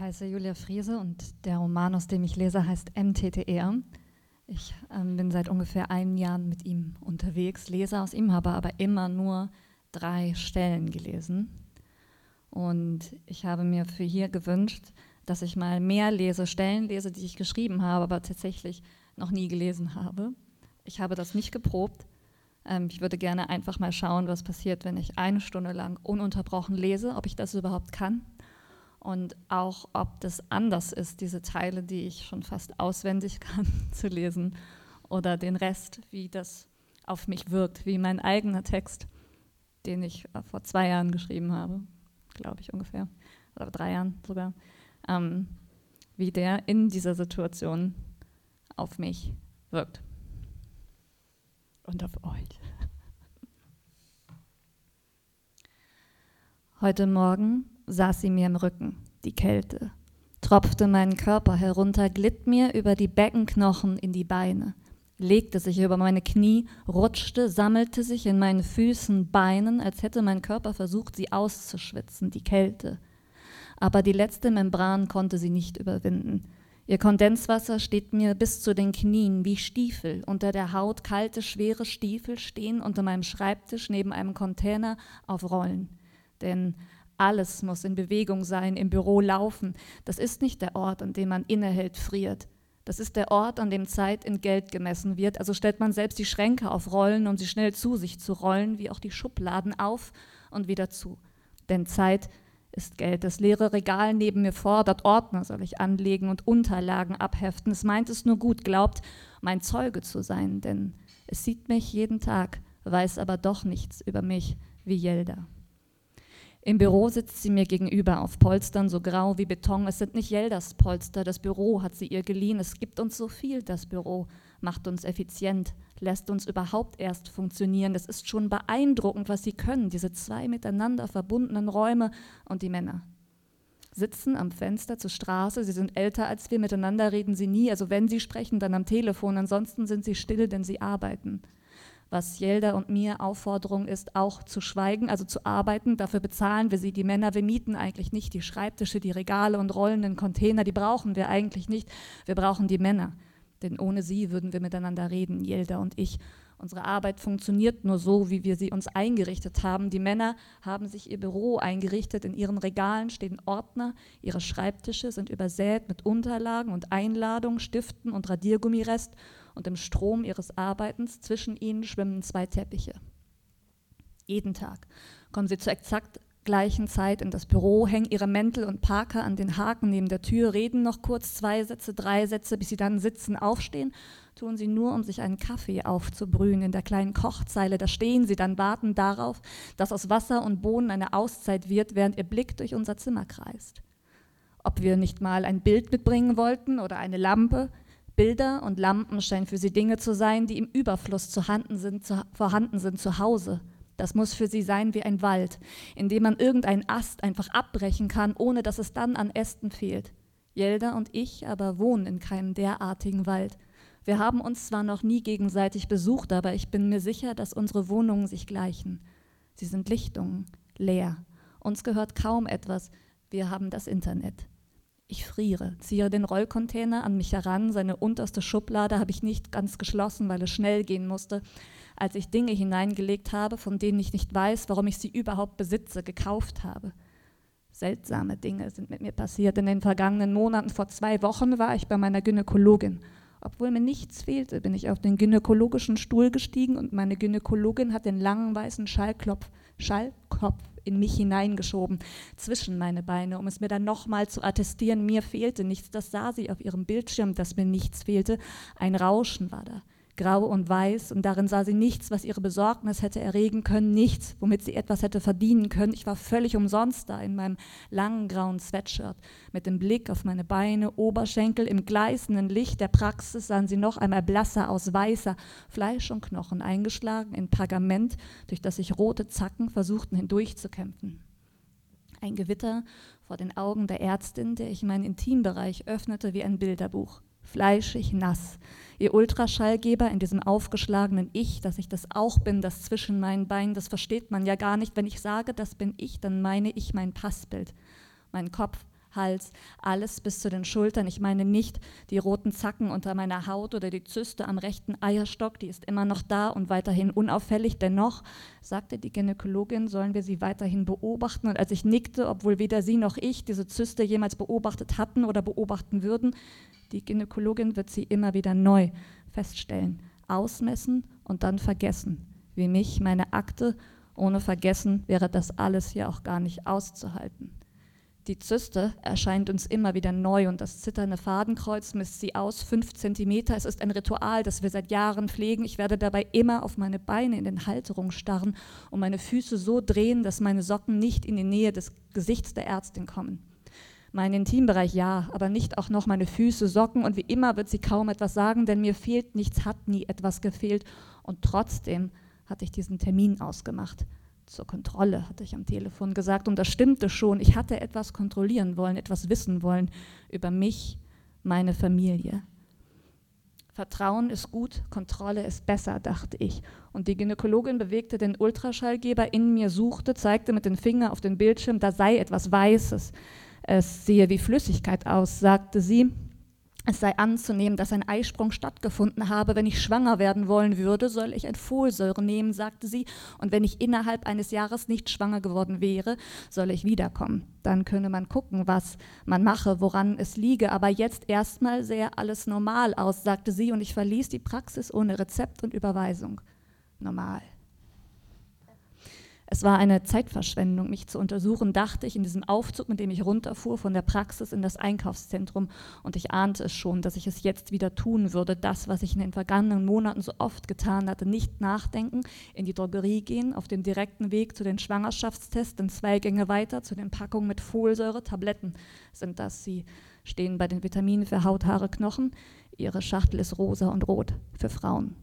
Ich heiße Julia Friese und der Roman, aus dem ich lese, heißt MTTR. Ich ähm, bin seit ungefähr einem Jahr mit ihm unterwegs, lese aus ihm, habe aber immer nur drei Stellen gelesen. Und ich habe mir für hier gewünscht, dass ich mal mehr lese, Stellen lese, die ich geschrieben habe, aber tatsächlich noch nie gelesen habe. Ich habe das nicht geprobt. Ähm, ich würde gerne einfach mal schauen, was passiert, wenn ich eine Stunde lang ununterbrochen lese, ob ich das überhaupt kann und auch, ob das anders ist, diese Teile, die ich schon fast auswendig kann, zu lesen oder den Rest, wie das auf mich wirkt, wie mein eigener Text, den ich äh, vor zwei Jahren geschrieben habe, glaube ich ungefähr, oder drei Jahren sogar, ähm, wie der in dieser Situation auf mich wirkt und auf euch. Heute Morgen saß sie mir im Rücken, die Kälte, tropfte meinen Körper herunter, glitt mir über die Beckenknochen in die Beine, legte sich über meine Knie, rutschte, sammelte sich in meinen Füßen, Beinen, als hätte mein Körper versucht, sie auszuschwitzen, die Kälte. Aber die letzte Membran konnte sie nicht überwinden. Ihr Kondenswasser steht mir bis zu den Knien wie Stiefel unter der Haut, kalte, schwere Stiefel stehen unter meinem Schreibtisch neben einem Container auf Rollen. Denn alles muss in Bewegung sein, im Büro laufen. Das ist nicht der Ort, an dem man innehält, friert. Das ist der Ort, an dem Zeit in Geld gemessen wird. Also stellt man selbst die Schränke auf Rollen, um sie schnell zu sich zu rollen, wie auch die Schubladen auf und wieder zu. Denn Zeit ist Geld. Das leere Regal neben mir fordert, Ordner soll ich anlegen und Unterlagen abheften. Es meint es nur gut, glaubt, mein Zeuge zu sein, denn es sieht mich jeden Tag, weiß aber doch nichts über mich wie Jelda. Im Büro sitzt sie mir gegenüber auf Polstern so grau wie Beton. Es sind nicht Jeldas Polster, das Büro hat sie ihr geliehen. Es gibt uns so viel, das Büro macht uns effizient, lässt uns überhaupt erst funktionieren. Es ist schon beeindruckend, was sie können, diese zwei miteinander verbundenen Räume und die Männer. Sitzen am Fenster zur Straße, sie sind älter als wir, miteinander reden sie nie, also wenn sie sprechen, dann am Telefon, ansonsten sind sie still, denn sie arbeiten was Jelda und mir Aufforderung ist, auch zu schweigen, also zu arbeiten. Dafür bezahlen wir sie, die Männer. Wir mieten eigentlich nicht die Schreibtische, die Regale und rollenden Container, die brauchen wir eigentlich nicht. Wir brauchen die Männer. Denn ohne sie würden wir miteinander reden, Jelda und ich. Unsere Arbeit funktioniert nur so, wie wir sie uns eingerichtet haben. Die Männer haben sich ihr Büro eingerichtet. In ihren Regalen stehen Ordner. Ihre Schreibtische sind übersät mit Unterlagen und Einladungen, Stiften und Radiergummirest und im Strom ihres Arbeitens zwischen ihnen schwimmen zwei Teppiche. Jeden Tag kommen sie zur exakt gleichen Zeit in das Büro, hängen ihre Mäntel und Parker an den Haken neben der Tür, reden noch kurz zwei Sätze, drei Sätze, bis sie dann sitzen, aufstehen, tun sie nur, um sich einen Kaffee aufzubrühen in der kleinen Kochzeile. Da stehen sie dann, warten darauf, dass aus Wasser und Bohnen eine Auszeit wird, während ihr Blick durch unser Zimmer kreist. Ob wir nicht mal ein Bild mitbringen wollten oder eine Lampe, Bilder und Lampen scheinen für sie Dinge zu sein, die im Überfluss vorhanden sind, zu, vorhanden sind zu Hause. Das muss für sie sein wie ein Wald, in dem man irgendeinen Ast einfach abbrechen kann, ohne dass es dann an Ästen fehlt. Jelda und ich aber wohnen in keinem derartigen Wald. Wir haben uns zwar noch nie gegenseitig besucht, aber ich bin mir sicher, dass unsere Wohnungen sich gleichen. Sie sind Lichtungen, leer. Uns gehört kaum etwas. Wir haben das Internet. Ich friere, ziehe den Rollcontainer an mich heran. Seine unterste Schublade habe ich nicht ganz geschlossen, weil es schnell gehen musste. Als ich Dinge hineingelegt habe, von denen ich nicht weiß, warum ich sie überhaupt besitze, gekauft habe. Seltsame Dinge sind mit mir passiert. In den vergangenen Monaten, vor zwei Wochen, war ich bei meiner Gynäkologin. Obwohl mir nichts fehlte, bin ich auf den gynäkologischen Stuhl gestiegen und meine Gynäkologin hat den langen weißen Schallklopf, Schallkopf in mich hineingeschoben, zwischen meine Beine, um es mir dann nochmal zu attestieren, mir fehlte nichts. Das sah sie auf ihrem Bildschirm, dass mir nichts fehlte. Ein Rauschen war da grau und weiß, und darin sah sie nichts, was ihre Besorgnis hätte erregen können, nichts, womit sie etwas hätte verdienen können. Ich war völlig umsonst da in meinem langen grauen Sweatshirt. Mit dem Blick auf meine Beine, Oberschenkel, im gleißenden Licht der Praxis sahen sie noch einmal blasser aus, weißer, Fleisch und Knochen, eingeschlagen in Pergament, durch das sich rote Zacken versuchten hindurchzukämpfen. Ein Gewitter vor den Augen der Ärztin, der ich meinen Intimbereich öffnete wie ein Bilderbuch fleischig, nass. Ihr Ultraschallgeber in diesem aufgeschlagenen Ich, dass ich das auch bin, das zwischen meinen Beinen, das versteht man ja gar nicht. Wenn ich sage, das bin ich, dann meine ich mein Passbild. Mein Kopf Hals, alles bis zu den Schultern. Ich meine nicht die roten Zacken unter meiner Haut oder die Zyste am rechten Eierstock, die ist immer noch da und weiterhin unauffällig. Dennoch, sagte die Gynäkologin, sollen wir sie weiterhin beobachten. Und als ich nickte, obwohl weder sie noch ich diese Zyste jemals beobachtet hatten oder beobachten würden, die Gynäkologin wird sie immer wieder neu feststellen, ausmessen und dann vergessen. Wie mich, meine Akte, ohne Vergessen wäre das alles ja auch gar nicht auszuhalten. Die Zyste erscheint uns immer wieder neu und das zitternde Fadenkreuz misst sie aus, fünf Zentimeter. Es ist ein Ritual, das wir seit Jahren pflegen. Ich werde dabei immer auf meine Beine in den Halterungen starren und meine Füße so drehen, dass meine Socken nicht in die Nähe des Gesichts der Ärztin kommen. Mein Intimbereich ja, aber nicht auch noch meine Füße, Socken und wie immer wird sie kaum etwas sagen, denn mir fehlt nichts, hat nie etwas gefehlt und trotzdem hatte ich diesen Termin ausgemacht. Zur Kontrolle, hatte ich am Telefon gesagt und das stimmte schon. Ich hatte etwas kontrollieren wollen, etwas wissen wollen über mich, meine Familie. Vertrauen ist gut, Kontrolle ist besser, dachte ich. Und die Gynäkologin bewegte den Ultraschallgeber in mir, suchte, zeigte mit dem Finger auf den Bildschirm, da sei etwas Weißes es sehe wie Flüssigkeit aus, sagte sie. Es sei anzunehmen, dass ein Eisprung stattgefunden habe. Wenn ich schwanger werden wollen würde, soll ich ein Folsäure nehmen, sagte sie. Und wenn ich innerhalb eines Jahres nicht schwanger geworden wäre, soll ich wiederkommen. Dann könne man gucken, was man mache, woran es liege. Aber jetzt erstmal sähe alles normal aus, sagte sie. Und ich verließ die Praxis ohne Rezept und Überweisung. Normal. Es war eine Zeitverschwendung, mich zu untersuchen, dachte ich in diesem Aufzug, mit dem ich runterfuhr von der Praxis in das Einkaufszentrum. Und ich ahnte es schon, dass ich es jetzt wieder tun würde. Das, was ich in den vergangenen Monaten so oft getan hatte. Nicht nachdenken, in die Drogerie gehen, auf dem direkten Weg zu den Schwangerschaftstests, dann zwei Gänge weiter zu den Packungen mit Folsäure. Tabletten sind das. Sie stehen bei den Vitaminen für Haut, Haare, Knochen. Ihre Schachtel ist rosa und rot für Frauen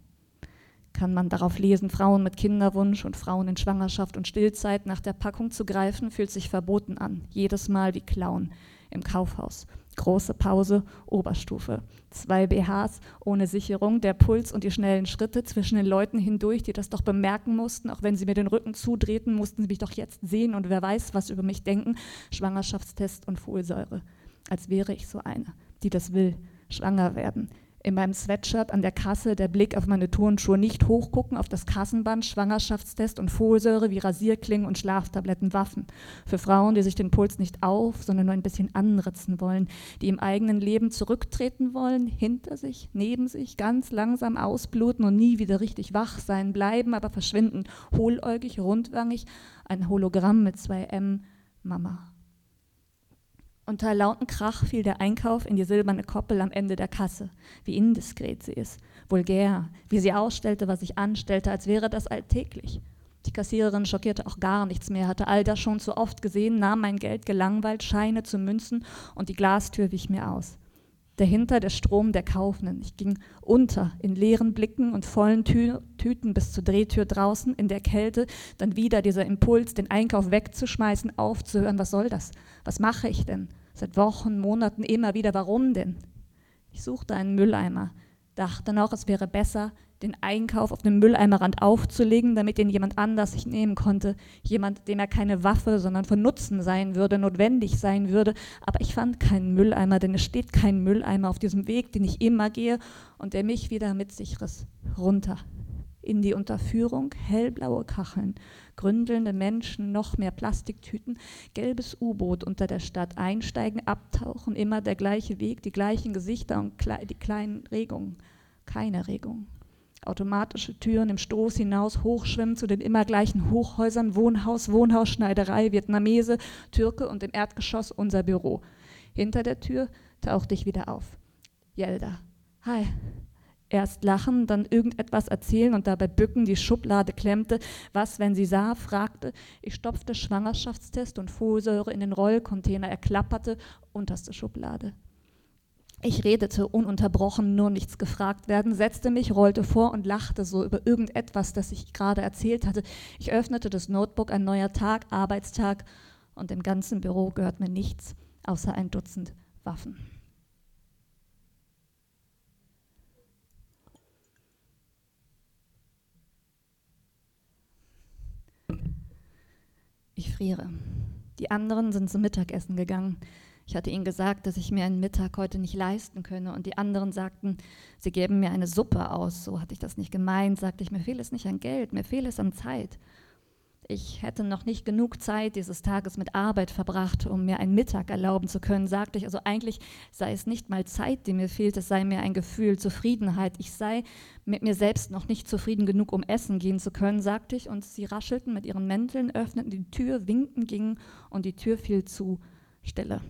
kann man darauf lesen, Frauen mit Kinderwunsch und Frauen in Schwangerschaft und Stillzeit nach der Packung zu greifen, fühlt sich verboten an. Jedes Mal wie Klauen im Kaufhaus. Große Pause, Oberstufe. Zwei BHs ohne Sicherung, der Puls und die schnellen Schritte zwischen den Leuten hindurch, die das doch bemerken mussten. Auch wenn sie mir den Rücken zudrehten, mussten sie mich doch jetzt sehen und wer weiß, was über mich denken. Schwangerschaftstest und Folsäure. Als wäre ich so eine, die das will, schwanger werden in meinem Sweatshirt an der Kasse der Blick auf meine Turnschuhe nicht hochgucken, auf das Kassenband, Schwangerschaftstest und Folsäure wie Rasierklingen und Schlaftabletten, Waffen. Für Frauen, die sich den Puls nicht auf, sondern nur ein bisschen anritzen wollen, die im eigenen Leben zurücktreten wollen, hinter sich, neben sich, ganz langsam ausbluten und nie wieder richtig wach sein, bleiben, aber verschwinden, hohläugig, rundwangig, ein Hologramm mit zwei M, Mama. Unter lauten Krach fiel der Einkauf in die silberne Koppel am Ende der Kasse. Wie indiskret sie ist, vulgär, wie sie ausstellte, was ich anstellte, als wäre das alltäglich. Die Kassiererin schockierte auch gar nichts mehr, hatte all das schon zu oft gesehen, nahm mein Geld gelangweilt, Scheine zu Münzen und die Glastür wich mir aus. Dahinter der Strom der Kaufenden. Ich ging unter in leeren Blicken und vollen Tü Tüten bis zur Drehtür draußen in der Kälte. Dann wieder dieser Impuls, den Einkauf wegzuschmeißen, aufzuhören. Was soll das? Was mache ich denn? Seit Wochen, Monaten immer wieder. Warum denn? Ich suchte einen Mülleimer, dachte noch, es wäre besser, den Einkauf auf dem Mülleimerrand aufzulegen, damit ihn jemand anders sich nehmen konnte. Jemand, dem er keine Waffe, sondern von Nutzen sein würde, notwendig sein würde. Aber ich fand keinen Mülleimer, denn es steht kein Mülleimer auf diesem Weg, den ich immer gehe und der mich wieder mit sich riss. Runter. In die Unterführung, hellblaue Kacheln, gründelnde Menschen, noch mehr Plastiktüten, gelbes U-Boot unter der Stadt, einsteigen, abtauchen, immer der gleiche Weg, die gleichen Gesichter und die kleinen Regungen. Keine Regung automatische Türen im Stoß hinaus hochschwimmen zu den immer gleichen Hochhäusern, Wohnhaus, Wohnhaus, Schneiderei, Vietnamese, Türke und im Erdgeschoss unser Büro. Hinter der Tür tauchte ich wieder auf. Jelda. Hi. Erst lachen, dann irgendetwas erzählen und dabei bücken, die Schublade klemmte. Was, wenn sie sah, fragte. Ich stopfte Schwangerschaftstest und Folsäure in den Rollcontainer. Er klapperte, unterste Schublade. Ich redete ununterbrochen, nur nichts gefragt werden, setzte mich, rollte vor und lachte so über irgendetwas, das ich gerade erzählt hatte. Ich öffnete das Notebook, ein neuer Tag, Arbeitstag, und im ganzen Büro gehört mir nichts außer ein Dutzend Waffen. Ich friere. Die anderen sind zum Mittagessen gegangen. Ich hatte ihnen gesagt, dass ich mir einen Mittag heute nicht leisten könne und die anderen sagten, sie geben mir eine Suppe aus. So hatte ich das nicht gemeint, sagte ich, mir fehlt es nicht an Geld, mir fehlt es an Zeit. Ich hätte noch nicht genug Zeit dieses Tages mit Arbeit verbracht, um mir einen Mittag erlauben zu können, sagte ich. Also eigentlich sei es nicht mal Zeit, die mir fehlt, es sei mir ein Gefühl, Zufriedenheit. Ich sei mit mir selbst noch nicht zufrieden genug, um essen gehen zu können, sagte ich. Und sie raschelten mit ihren Mänteln, öffneten die Tür, winkten, gingen und die Tür fiel zu. Stille.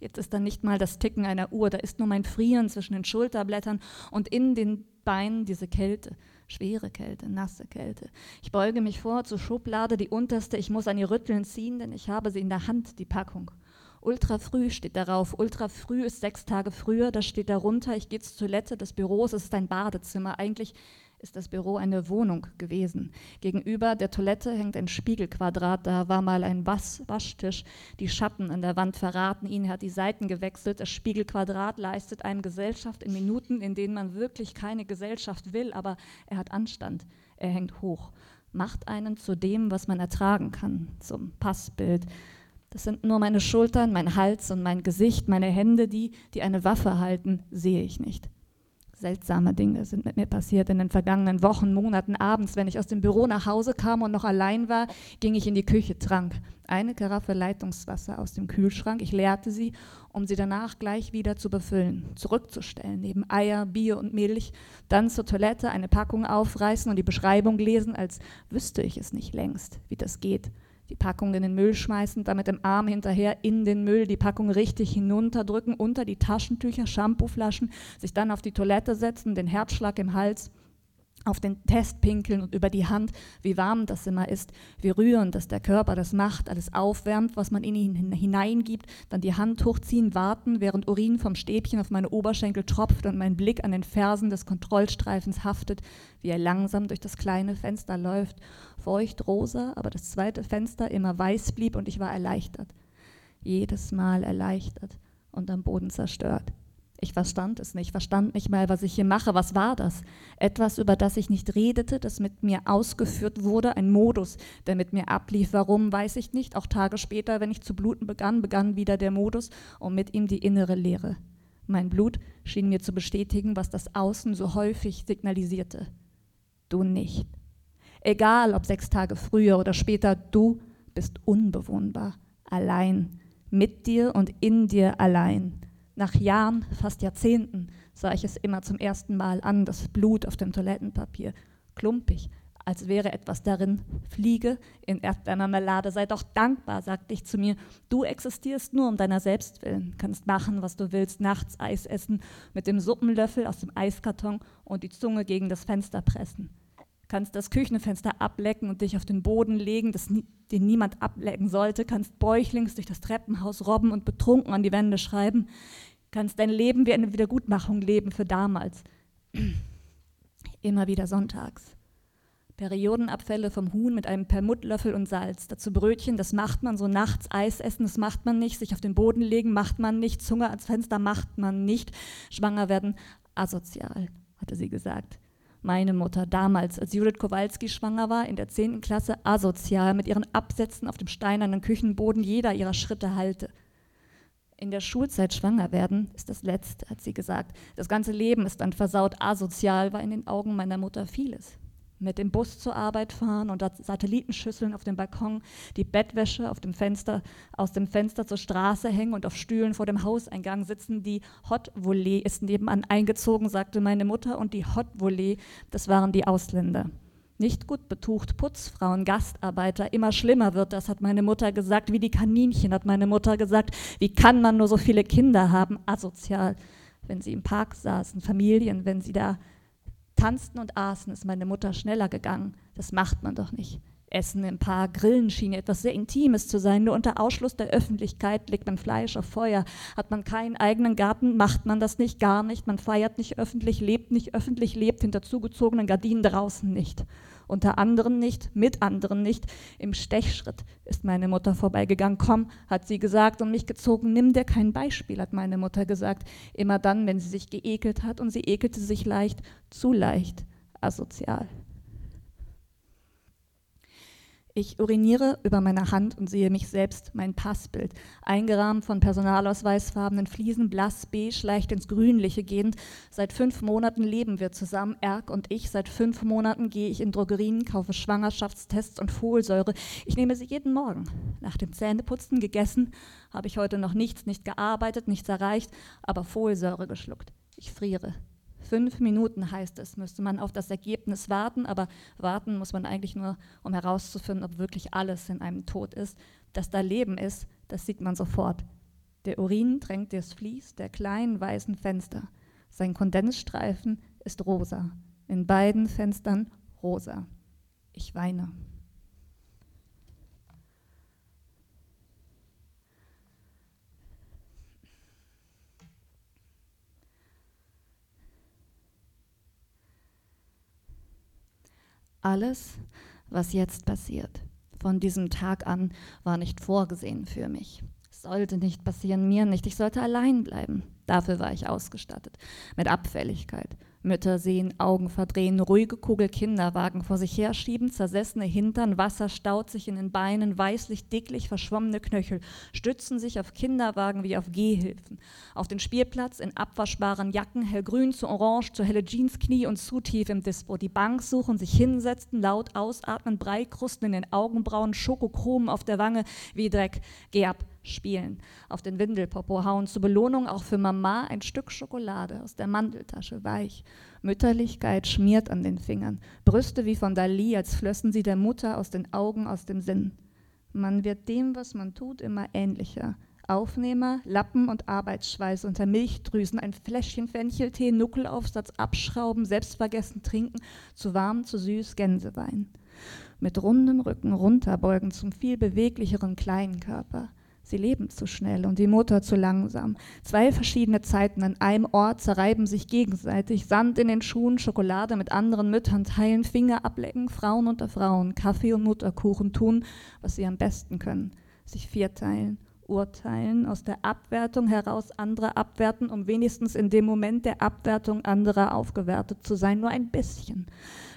Jetzt ist da nicht mal das Ticken einer Uhr, da ist nur mein Frieren zwischen den Schulterblättern und in den Beinen diese Kälte. Schwere Kälte, nasse Kälte. Ich beuge mich vor zur Schublade, die unterste. Ich muss an ihr Rütteln ziehen, denn ich habe sie in der Hand, die Packung. Ultra früh steht darauf. Ultra früh ist sechs Tage früher. Das steht darunter. Ich gehe zur Toilette des Büros. Es ist ein Badezimmer. Eigentlich ist das Büro eine Wohnung gewesen. Gegenüber der Toilette hängt ein Spiegelquadrat, da war mal ein Was Waschtisch. Die Schatten an der Wand verraten ihn, er hat die Seiten gewechselt. Das Spiegelquadrat leistet einem Gesellschaft in Minuten, in denen man wirklich keine Gesellschaft will, aber er hat Anstand, er hängt hoch, macht einen zu dem, was man ertragen kann, zum Passbild. Das sind nur meine Schultern, mein Hals und mein Gesicht, meine Hände, die, die eine Waffe halten, sehe ich nicht. Seltsame Dinge sind mit mir passiert in den vergangenen Wochen, Monaten, abends. Wenn ich aus dem Büro nach Hause kam und noch allein war, ging ich in die Küche, trank eine Karaffe Leitungswasser aus dem Kühlschrank. Ich leerte sie, um sie danach gleich wieder zu befüllen, zurückzustellen, neben Eier, Bier und Milch, dann zur Toilette eine Packung aufreißen und die Beschreibung lesen, als wüsste ich es nicht längst, wie das geht die Packung in den Müll schmeißen, dann mit dem Arm hinterher in den Müll die Packung richtig hinunterdrücken, unter die Taschentücher, Shampooflaschen, sich dann auf die Toilette setzen, den Herzschlag im Hals auf den Test pinkeln und über die Hand, wie warm das immer ist, wie rührend, dass der Körper das macht, alles aufwärmt, was man in ihn hineingibt, dann die Hand hochziehen, warten, während Urin vom Stäbchen auf meine Oberschenkel tropft und mein Blick an den Fersen des Kontrollstreifens haftet, wie er langsam durch das kleine Fenster läuft, feucht rosa, aber das zweite Fenster immer weiß blieb und ich war erleichtert. Jedes Mal erleichtert und am Boden zerstört. Ich verstand es nicht, verstand nicht mal, was ich hier mache. Was war das? Etwas, über das ich nicht redete, das mit mir ausgeführt wurde, ein Modus, der mit mir ablief. Warum, weiß ich nicht. Auch Tage später, wenn ich zu bluten begann, begann wieder der Modus und mit ihm die innere Leere. Mein Blut schien mir zu bestätigen, was das Außen so häufig signalisierte. Du nicht. Egal, ob sechs Tage früher oder später, du bist unbewohnbar, allein, mit dir und in dir allein. Nach Jahren, fast Jahrzehnten, sah ich es immer zum ersten Mal an, das Blut auf dem Toilettenpapier, klumpig, als wäre etwas darin, Fliege in Erdbeermarmelade. Sei doch dankbar, sagte ich zu mir. Du existierst nur um deiner selbst willen, kannst machen, was du willst, nachts Eis essen, mit dem Suppenlöffel aus dem Eiskarton und die Zunge gegen das Fenster pressen. Kannst das Küchenfenster ablecken und dich auf den Boden legen, das nie, den niemand ablecken sollte. Kannst bäuchlings durch das Treppenhaus robben und betrunken an die Wände schreiben kannst dein Leben wie eine Wiedergutmachung leben für damals. Immer wieder sonntags. Periodenabfälle vom Huhn mit einem Permuttlöffel und Salz. Dazu Brötchen, das macht man so nachts. Eis essen, das macht man nicht. Sich auf den Boden legen, macht man nicht. Zunge ans Fenster macht man nicht. Schwanger werden, asozial, hatte sie gesagt. Meine Mutter damals, als Judith Kowalski schwanger war, in der 10. Klasse, asozial, mit ihren Absätzen auf dem steinernen Küchenboden jeder ihrer Schritte halte in der Schulzeit schwanger werden, ist das Letzte, hat sie gesagt. Das ganze Leben ist dann versaut. Asozial war in den Augen meiner Mutter vieles. Mit dem Bus zur Arbeit fahren und Satellitenschüsseln auf dem Balkon, die Bettwäsche auf dem Fenster, aus dem Fenster zur Straße hängen und auf Stühlen vor dem Hauseingang sitzen. Die Hot Volley ist nebenan eingezogen, sagte meine Mutter, und die Hot Volley, das waren die Ausländer nicht gut betucht, Putzfrauen, Gastarbeiter, immer schlimmer wird das, hat meine Mutter gesagt, wie die Kaninchen, hat meine Mutter gesagt, wie kann man nur so viele Kinder haben, asozial, wenn sie im Park saßen, Familien, wenn sie da tanzten und aßen, ist meine Mutter schneller gegangen, das macht man doch nicht. Essen im Park, Grillen schien etwas sehr Intimes zu sein. Nur unter Ausschluss der Öffentlichkeit legt man Fleisch auf Feuer. Hat man keinen eigenen Garten, macht man das nicht, gar nicht. Man feiert nicht öffentlich, lebt nicht öffentlich, lebt hinter zugezogenen Gardinen draußen nicht. Unter anderen nicht, mit anderen nicht. Im Stechschritt ist meine Mutter vorbeigegangen. Komm, hat sie gesagt und mich gezogen. Nimm dir kein Beispiel, hat meine Mutter gesagt. Immer dann, wenn sie sich geekelt hat und sie ekelte sich leicht, zu leicht, asozial. Ich uriniere über meine Hand und sehe mich selbst, mein Passbild, eingerahmt von personalausweisfarbenen Fliesen, blass beige, leicht ins Grünliche gehend. Seit fünf Monaten leben wir zusammen, Erk und ich. Seit fünf Monaten gehe ich in Drogerien, kaufe Schwangerschaftstests und Folsäure. Ich nehme sie jeden Morgen. Nach dem Zähneputzen gegessen, habe ich heute noch nichts, nicht gearbeitet, nichts erreicht, aber Folsäure geschluckt. Ich friere. Fünf Minuten heißt es, müsste man auf das Ergebnis warten, aber warten muss man eigentlich nur, um herauszufinden, ob wirklich alles in einem tot ist. Dass da Leben ist, das sieht man sofort. Der Urin drängt das Vlies der kleinen weißen Fenster. Sein Kondensstreifen ist rosa. In beiden Fenstern rosa. Ich weine. Alles, was jetzt passiert, von diesem Tag an, war nicht vorgesehen für mich. Sollte nicht passieren, mir nicht. Ich sollte allein bleiben. Dafür war ich ausgestattet. Mit Abfälligkeit, Mütter sehen, Augen verdrehen, ruhige Kugel Kinderwagen vor sich herschieben, zersessene Hintern, Wasser staut sich in den Beinen, weißlich, dicklich, verschwommene Knöchel, stützen sich auf Kinderwagen wie auf Gehhilfen. Auf den Spielplatz in abwaschbaren Jacken, hellgrün zu orange, zu helle Jeans, Knie und zu tief im Dispo. Die Bank suchen, sich hinsetzen, laut ausatmen, Breikrusten in den Augenbrauen, Schokochromen auf der Wange, wie Dreck. Geh ab, spielen, auf den Windelpopo hauen, zur Belohnung auch für Mama ein Stück Schokolade aus der Mandeltasche, weich. Mütterlichkeit schmiert an den Fingern, Brüste wie von Dali, als flössen sie der Mutter aus den Augen, aus dem Sinn. Man wird dem, was man tut, immer ähnlicher. Aufnehmer, Lappen und Arbeitsschweiß unter Milchdrüsen, ein Fläschchen Fencheltee, Nuckelaufsatz abschrauben, selbstvergessen trinken, zu warm, zu süß, Gänsewein. Mit rundem Rücken runterbeugen zum viel beweglicheren kleinen Körper. Sie leben zu schnell und die Mutter zu langsam. Zwei verschiedene Zeiten an einem Ort zerreiben sich gegenseitig. Sand in den Schuhen, Schokolade mit anderen Müttern teilen, Finger ablecken, Frauen unter Frauen, Kaffee und Mutterkuchen tun, was sie am besten können. Sich vierteilen, urteilen, aus der Abwertung heraus andere abwerten, um wenigstens in dem Moment der Abwertung anderer aufgewertet zu sein, nur ein bisschen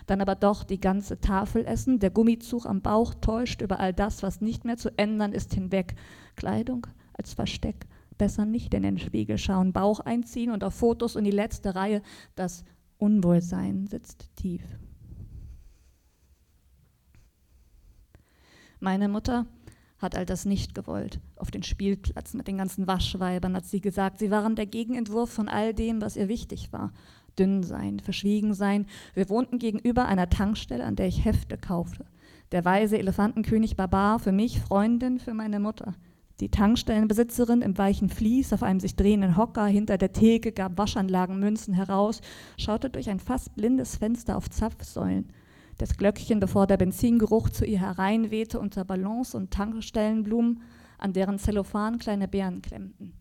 dann aber doch die ganze Tafel essen. Der Gummizug am Bauch täuscht über all das, was nicht mehr zu ändern ist, hinweg. Kleidung als Versteck. Besser nicht in den Spiegel schauen, Bauch einziehen und auf Fotos in die letzte Reihe. Das Unwohlsein sitzt tief. Meine Mutter hat all das nicht gewollt. Auf den Spielplatz mit den ganzen Waschweibern hat sie gesagt, sie waren der Gegenentwurf von all dem, was ihr wichtig war dünn sein, verschwiegen sein. Wir wohnten gegenüber einer Tankstelle, an der ich Hefte kaufte. Der weise Elefantenkönig Barbar für mich, Freundin für meine Mutter. Die Tankstellenbesitzerin im weichen Vlies auf einem sich drehenden Hocker hinter der Theke gab Waschanlagenmünzen heraus, schaute durch ein fast blindes Fenster auf Zapfsäulen. Das Glöckchen, bevor der Benzingeruch zu ihr hereinwehte, unter Ballons und Tankstellenblumen, an deren Zellophan kleine Beeren klemmten.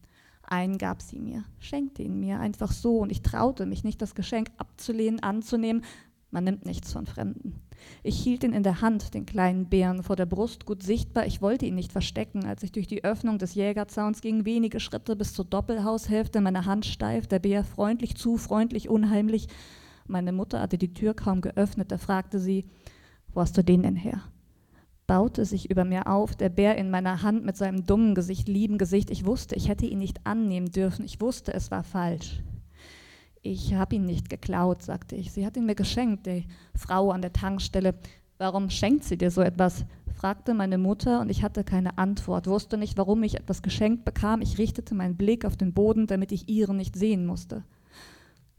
Einen gab sie mir, schenkte ihn mir einfach so und ich traute mich nicht, das Geschenk abzulehnen, anzunehmen. Man nimmt nichts von Fremden. Ich hielt ihn in der Hand, den kleinen Bären, vor der Brust gut sichtbar. Ich wollte ihn nicht verstecken, als ich durch die Öffnung des Jägerzauns ging, wenige Schritte bis zur Doppelhaushälfte, meine Hand steif, der Bär freundlich zu, freundlich, unheimlich. Meine Mutter hatte die Tür kaum geöffnet, da fragte sie, wo hast du den denn her? baute sich über mir auf, der Bär in meiner Hand mit seinem dummen Gesicht, lieben Gesicht. Ich wusste, ich hätte ihn nicht annehmen dürfen. Ich wusste, es war falsch. Ich habe ihn nicht geklaut, sagte ich. Sie hat ihn mir geschenkt, die Frau an der Tankstelle. Warum schenkt sie dir so etwas? fragte meine Mutter und ich hatte keine Antwort, wusste nicht, warum ich etwas geschenkt bekam. Ich richtete meinen Blick auf den Boden, damit ich ihren nicht sehen musste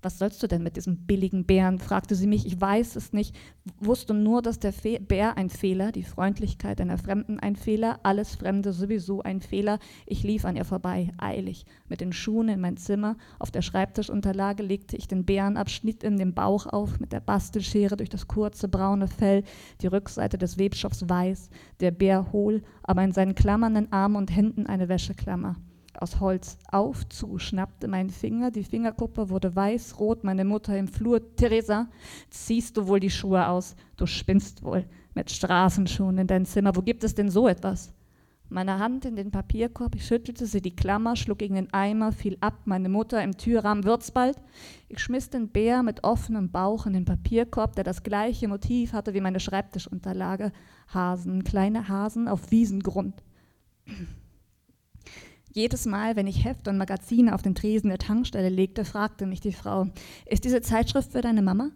was sollst du denn mit diesem billigen Bären? fragte sie mich. Ich weiß es nicht, wusste nur, dass der Fe Bär ein Fehler, die Freundlichkeit einer Fremden ein Fehler, alles Fremde sowieso ein Fehler. Ich lief an ihr vorbei, eilig, mit den Schuhen in mein Zimmer. Auf der Schreibtischunterlage legte ich den Bären ab, schnitt in den Bauch auf, mit der Bastelschere durch das kurze braune Fell, die Rückseite des Webstoffs weiß, der Bär hohl, aber in seinen klammernden Armen und Händen eine Wäscheklammer aus Holz auf, zu, schnappte mein Finger, die Fingerkuppe wurde weiß-rot, meine Mutter im Flur, Theresa, ziehst du wohl die Schuhe aus, du spinnst wohl mit Straßenschuhen in dein Zimmer, wo gibt es denn so etwas? Meine Hand in den Papierkorb, ich schüttelte sie die Klammer, schlug gegen den Eimer, fiel ab, meine Mutter im Türrahmen, wird's bald? Ich schmiss den Bär mit offenem Bauch in den Papierkorb, der das gleiche Motiv hatte wie meine Schreibtischunterlage. Hasen, kleine Hasen auf Wiesengrund. Jedes Mal, wenn ich Heft und Magazine auf den Tresen der Tankstelle legte, fragte mich die Frau, ist diese Zeitschrift für deine Mama?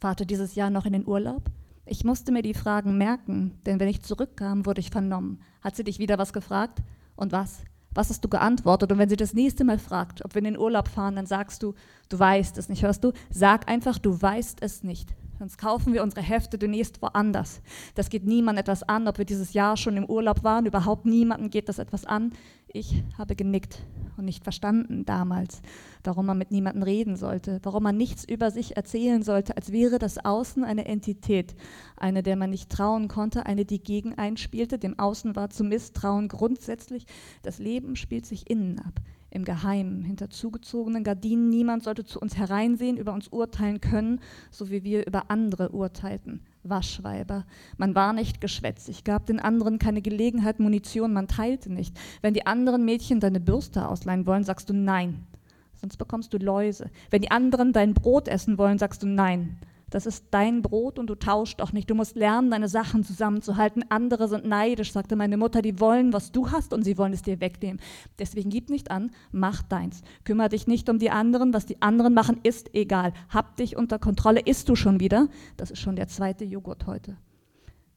Fahrte dieses Jahr noch in den Urlaub? Ich musste mir die Fragen merken, denn wenn ich zurückkam, wurde ich vernommen. Hat sie dich wieder was gefragt? Und was? Was hast du geantwortet? Und wenn sie das nächste Mal fragt, ob wir in den Urlaub fahren, dann sagst du, du weißt es nicht, hörst du? Sag einfach, du weißt es nicht. Sonst kaufen wir unsere Hefte demnächst woanders. Das geht niemand etwas an, ob wir dieses Jahr schon im Urlaub waren. Überhaupt niemandem geht das etwas an. Ich habe genickt und nicht verstanden damals, warum man mit niemandem reden sollte, warum man nichts über sich erzählen sollte, als wäre das Außen eine Entität, eine, der man nicht trauen konnte, eine, die gegen einspielte. Dem Außen war zu misstrauen grundsätzlich. Das Leben spielt sich innen ab im Geheimen, hinter zugezogenen Gardinen. Niemand sollte zu uns hereinsehen, über uns urteilen können, so wie wir über andere urteilten. Waschweiber. Man war nicht geschwätzig, gab den anderen keine Gelegenheit, Munition, man teilte nicht. Wenn die anderen Mädchen deine Bürste ausleihen wollen, sagst du nein, sonst bekommst du Läuse. Wenn die anderen dein Brot essen wollen, sagst du nein, das ist dein Brot und du tauschst auch nicht. Du musst lernen, deine Sachen zusammenzuhalten. Andere sind neidisch, sagte meine Mutter. Die wollen, was du hast und sie wollen es dir wegnehmen. Deswegen gib nicht an, mach deins. Kümmer dich nicht um die anderen. Was die anderen machen, ist egal. Hab dich unter Kontrolle. Isst du schon wieder? Das ist schon der zweite Joghurt heute.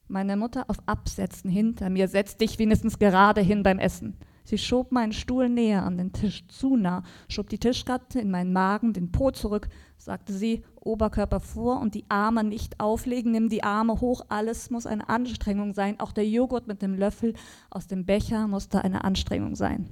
Meine Mutter auf Absätzen hinter mir. Setz dich wenigstens gerade hin beim Essen. Sie schob meinen Stuhl näher an den Tisch, zu nah, schob die Tischkante in meinen Magen, den Po zurück, sagte sie, Oberkörper vor und die Arme nicht auflegen, nimm die Arme hoch, alles muss eine Anstrengung sein, auch der Joghurt mit dem Löffel aus dem Becher musste eine Anstrengung sein.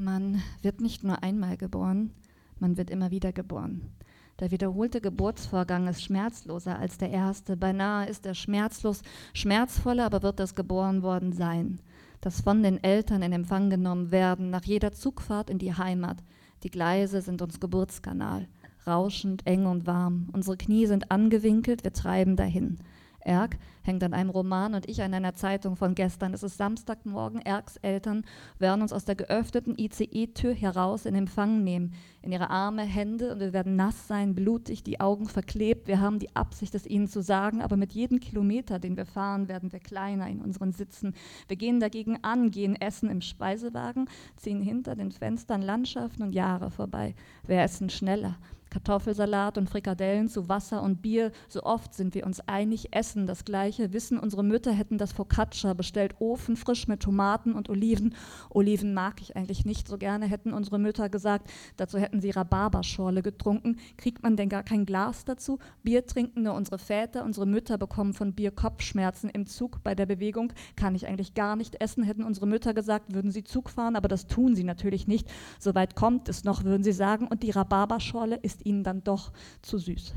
Man wird nicht nur einmal geboren, man wird immer wieder geboren. Der wiederholte Geburtsvorgang ist schmerzloser als der erste. Beinahe ist er schmerzlos, schmerzvoller aber wird das geboren worden sein. Das von den Eltern in Empfang genommen werden, nach jeder Zugfahrt in die Heimat. Die Gleise sind uns Geburtskanal, rauschend, eng und warm. Unsere Knie sind angewinkelt, wir treiben dahin. Erg hängt an einem Roman und ich an einer Zeitung von gestern. Es ist Samstagmorgen. Ergs Eltern werden uns aus der geöffneten ICE-Tür heraus in Empfang nehmen. In ihre Arme, Hände und wir werden nass sein, blutig, die Augen verklebt. Wir haben die Absicht, es ihnen zu sagen, aber mit jedem Kilometer, den wir fahren, werden wir kleiner in unseren Sitzen. Wir gehen dagegen an, gehen essen im Speisewagen, ziehen hinter den Fenstern Landschaften und Jahre vorbei. Wir essen schneller. Kartoffelsalat und Frikadellen zu Wasser und Bier. So oft sind wir uns einig, essen das Gleiche, wissen, unsere Mütter hätten das Focaccia bestellt, Ofen frisch mit Tomaten und Oliven. Oliven mag ich eigentlich nicht so gerne, hätten unsere Mütter gesagt. Dazu hätten sie Rhabarberschorle getrunken. Kriegt man denn gar kein Glas dazu? Bier trinken nur unsere Väter, unsere Mütter bekommen von Bier Kopfschmerzen im Zug bei der Bewegung. Kann ich eigentlich gar nicht essen, hätten unsere Mütter gesagt, würden sie Zug fahren, aber das tun sie natürlich nicht. Soweit kommt es noch, würden sie sagen. Und die Rhabarberschorle ist ist ihnen dann doch zu süß.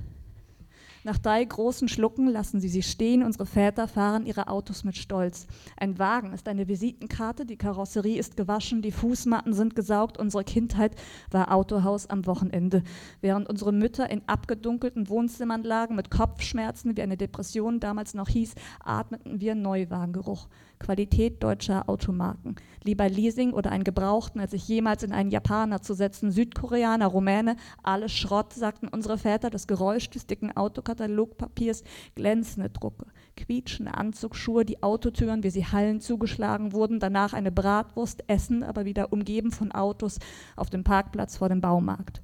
Nach drei großen Schlucken lassen sie sie stehen. Unsere Väter fahren ihre Autos mit Stolz. Ein Wagen ist eine Visitenkarte, die Karosserie ist gewaschen, die Fußmatten sind gesaugt. Unsere Kindheit war Autohaus am Wochenende. Während unsere Mütter in abgedunkelten Wohnzimmern lagen mit Kopfschmerzen, wie eine Depression damals noch hieß, atmeten wir Neuwagengeruch. Qualität deutscher Automarken. Lieber Leasing oder einen Gebrauchten, als sich jemals in einen Japaner zu setzen. Südkoreaner, Rumäne, alles Schrott, sagten unsere Väter. Das Geräusch des dicken Autokatalogpapiers, glänzende Drucke, quietschende Anzugsschuhe, die Autotüren, wie sie Hallen zugeschlagen wurden. Danach eine Bratwurst, Essen, aber wieder umgeben von Autos auf dem Parkplatz vor dem Baumarkt.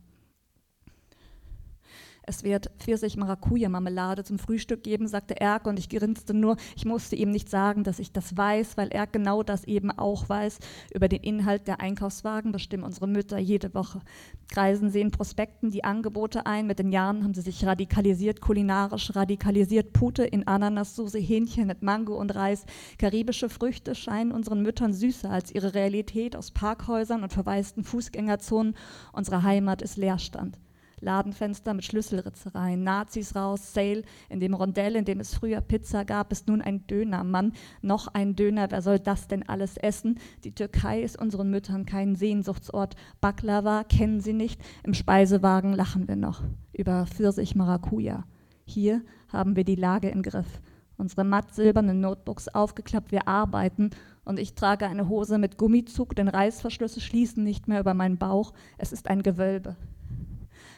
Es wird Pfirsich-Maracuja-Marmelade zum Frühstück geben, sagte Erk und ich grinste nur. Ich musste ihm nicht sagen, dass ich das weiß, weil er genau das eben auch weiß. Über den Inhalt der Einkaufswagen bestimmen unsere Mütter jede Woche. Kreisen sehen Prospekten die Angebote ein. Mit den Jahren haben sie sich radikalisiert, kulinarisch radikalisiert. Pute in Ananassoße, Hähnchen mit Mango und Reis. Karibische Früchte scheinen unseren Müttern süßer als ihre Realität aus Parkhäusern und verwaisten Fußgängerzonen. Unsere Heimat ist Leerstand. Ladenfenster mit Schlüsselritzereien, Nazis raus, Sale, in dem Rondell, in dem es früher Pizza gab, ist nun ein Dönermann, noch ein Döner, wer soll das denn alles essen? Die Türkei ist unseren Müttern kein Sehnsuchtsort, Baklava kennen sie nicht, im Speisewagen lachen wir noch über Pfirsich Maracuja. Hier haben wir die Lage im Griff. Unsere matt silbernen Notebooks aufgeklappt, wir arbeiten und ich trage eine Hose mit Gummizug, denn Reißverschlüsse schließen nicht mehr über meinen Bauch. Es ist ein Gewölbe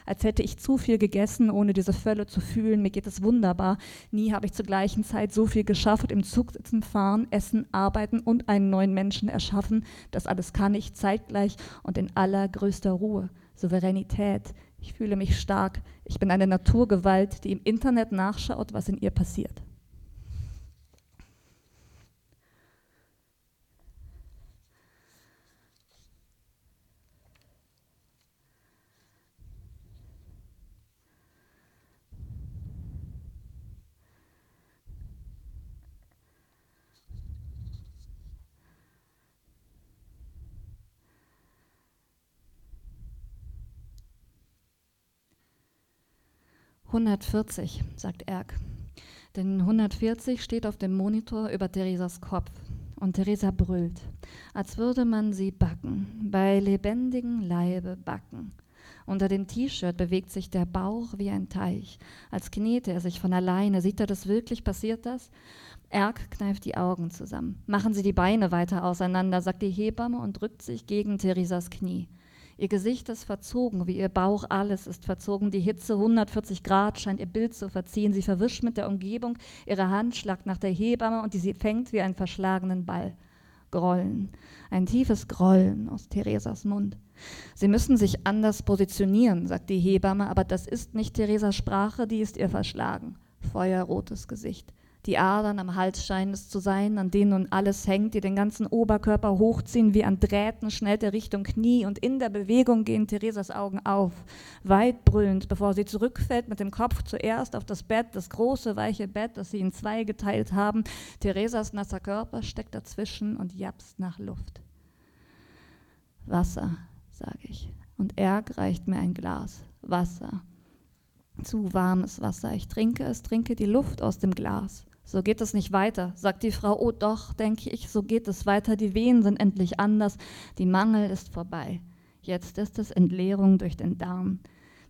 als hätte ich zu viel gegessen, ohne diese Völle zu fühlen. Mir geht es wunderbar. Nie habe ich zur gleichen Zeit so viel geschafft, im Zug sitzen, fahren, essen, arbeiten und einen neuen Menschen erschaffen. Das alles kann ich zeitgleich und in allergrößter Ruhe. Souveränität. Ich fühle mich stark. Ich bin eine Naturgewalt, die im Internet nachschaut, was in ihr passiert. 140, sagt Erk. Denn 140 steht auf dem Monitor über Theresas Kopf. Und Theresa brüllt, als würde man sie backen, bei lebendigem Leibe backen. Unter dem T-Shirt bewegt sich der Bauch wie ein Teich, als knete er sich von alleine. Sieht er das wirklich? Passiert das? Erk kneift die Augen zusammen. Machen Sie die Beine weiter auseinander, sagt die Hebamme und drückt sich gegen Theresas Knie. Ihr Gesicht ist verzogen, wie ihr Bauch, alles ist verzogen. Die Hitze 140 Grad scheint ihr Bild zu verziehen. Sie verwischt mit der Umgebung. Ihre Hand schlagt nach der Hebamme und die sie fängt wie einen verschlagenen Ball. Grollen, ein tiefes Grollen aus Theresas Mund. Sie müssen sich anders positionieren, sagt die Hebamme, aber das ist nicht Theresas Sprache, die ist ihr verschlagen. Feuerrotes Gesicht. Die Adern am Hals scheinen es zu sein, an denen nun alles hängt, die den ganzen Oberkörper hochziehen, wie an Drähten schnellt er Richtung Knie und in der Bewegung gehen Theresas Augen auf, weit brüllend, bevor sie zurückfällt mit dem Kopf zuerst auf das Bett, das große, weiche Bett, das sie in zwei geteilt haben. Theresas nasser Körper steckt dazwischen und japst nach Luft. Wasser, sage ich, und er reicht mir ein Glas Wasser zu warmes Wasser. Ich trinke es, trinke die Luft aus dem Glas. So geht es nicht weiter, sagt die Frau. Oh doch, denke ich, so geht es weiter. Die Wehen sind endlich anders. Die Mangel ist vorbei. Jetzt ist es Entleerung durch den Darm.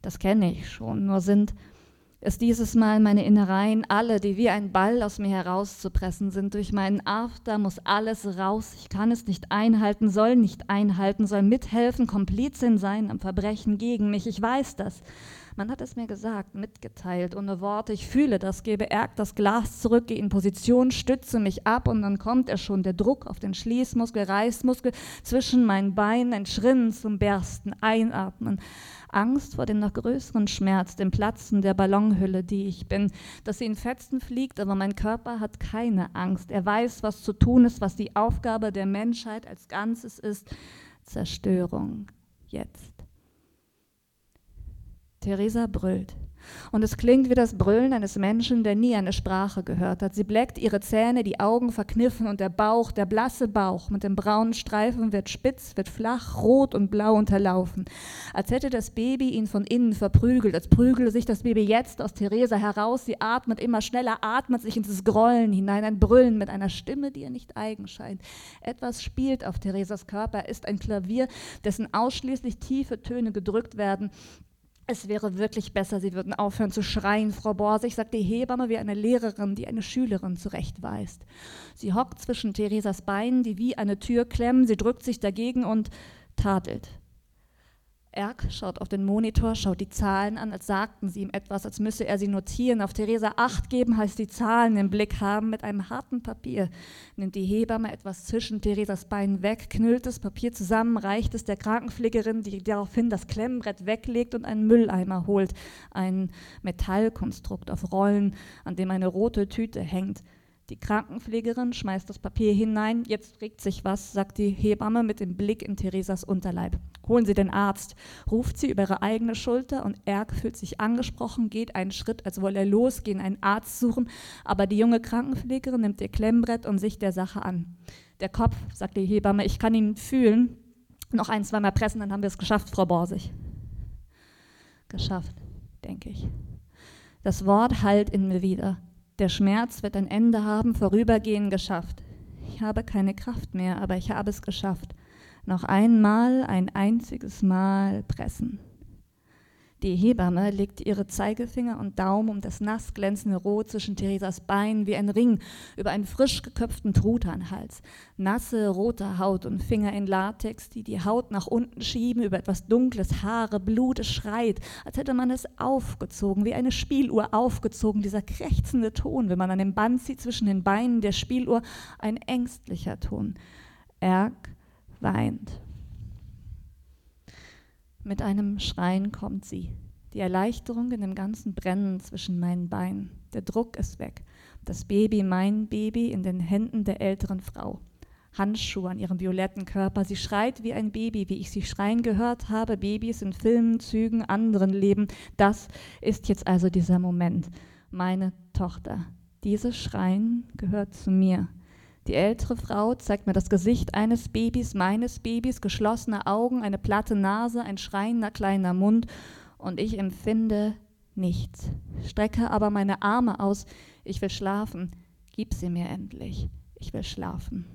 Das kenne ich schon, nur sind es dieses Mal meine Innereien, alle, die wie ein Ball aus mir herauszupressen sind. Durch meinen After muss alles raus. Ich kann es nicht einhalten, soll nicht einhalten, soll mithelfen, Komplizin sein am Verbrechen gegen mich. Ich weiß das. Man hat es mir gesagt, mitgeteilt, ohne Worte. Ich fühle das, gebe Erg das Glas zurück, gehe in Position, stütze mich ab und dann kommt er schon, der Druck auf den Schließmuskel, Reißmuskel zwischen meinen Beinen, ein Schrinnen zum Bersten, einatmen. Angst vor dem noch größeren Schmerz, dem Platzen der Ballonhülle, die ich bin, dass sie in Fetzen fliegt, aber mein Körper hat keine Angst. Er weiß, was zu tun ist, was die Aufgabe der Menschheit als Ganzes ist. Zerstörung. Jetzt. Theresa brüllt. Und es klingt wie das Brüllen eines Menschen, der nie eine Sprache gehört hat. Sie bleckt ihre Zähne, die Augen verkniffen und der Bauch, der blasse Bauch mit dem braunen Streifen wird spitz, wird flach, rot und blau unterlaufen. Als hätte das Baby ihn von innen verprügelt, als prügele sich das Baby jetzt aus Theresa heraus. Sie atmet immer schneller, atmet sich ins Grollen hinein, ein Brüllen mit einer Stimme, die ihr nicht eigen scheint. Etwas spielt auf Theresas Körper, er ist ein Klavier, dessen ausschließlich tiefe Töne gedrückt werden es wäre wirklich besser, Sie würden aufhören zu schreien, Frau Borsig, sagt die Hebamme wie eine Lehrerin, die eine Schülerin zurechtweist. Sie hockt zwischen Theresas Beinen, die wie eine Tür klemmen, sie drückt sich dagegen und tadelt. Erk schaut auf den Monitor, schaut die Zahlen an, als sagten sie ihm etwas, als müsse er sie notieren. Auf Theresa Acht geben heißt die Zahlen im Blick haben. Mit einem harten Papier nimmt die Hebamme etwas zwischen Theresas Beinen weg, knüllt das Papier zusammen, reicht es der Krankenpflegerin, die daraufhin das Klemmbrett weglegt und einen Mülleimer holt. Ein Metallkonstrukt auf Rollen, an dem eine rote Tüte hängt. Die Krankenpflegerin schmeißt das Papier hinein. Jetzt regt sich was, sagt die Hebamme mit dem Blick in Theresas Unterleib. Holen Sie den Arzt, ruft sie über ihre eigene Schulter und Erk fühlt sich angesprochen, geht einen Schritt, als wolle er losgehen, einen Arzt suchen. Aber die junge Krankenpflegerin nimmt ihr Klemmbrett und sich der Sache an. Der Kopf, sagt die Hebamme, ich kann ihn fühlen. Noch ein, zweimal pressen, dann haben wir es geschafft, Frau Borsig. Geschafft, denke ich. Das Wort hallt in mir wieder. Der Schmerz wird ein Ende haben, vorübergehen geschafft. Ich habe keine Kraft mehr, aber ich habe es geschafft. Noch einmal, ein einziges Mal pressen. Die Hebamme legt ihre Zeigefinger und Daumen um das nass glänzende Rot zwischen Theresas Beinen wie ein Ring über einen frisch geköpften Truthahnhals. Nasse, rote Haut und Finger in Latex, die die Haut nach unten schieben über etwas Dunkles, Haare, Blut, es schreit, als hätte man es aufgezogen, wie eine Spieluhr aufgezogen, dieser krächzende Ton, wenn man an dem Band zieht zwischen den Beinen der Spieluhr, ein ängstlicher Ton. Erg weint. Mit einem Schreien kommt sie. Die Erleichterung in dem ganzen Brennen zwischen meinen Beinen. Der Druck ist weg. Das Baby, mein Baby, in den Händen der älteren Frau. Handschuhe an ihrem violetten Körper. Sie schreit wie ein Baby, wie ich sie schreien gehört habe. Babys in Filmen, Zügen, anderen Leben. Das ist jetzt also dieser Moment. Meine Tochter. Dieses Schreien gehört zu mir. Die ältere Frau zeigt mir das Gesicht eines Babys, meines Babys, geschlossene Augen, eine platte Nase, ein schreiender kleiner Mund und ich empfinde nichts, strecke aber meine Arme aus. Ich will schlafen. Gib sie mir endlich. Ich will schlafen.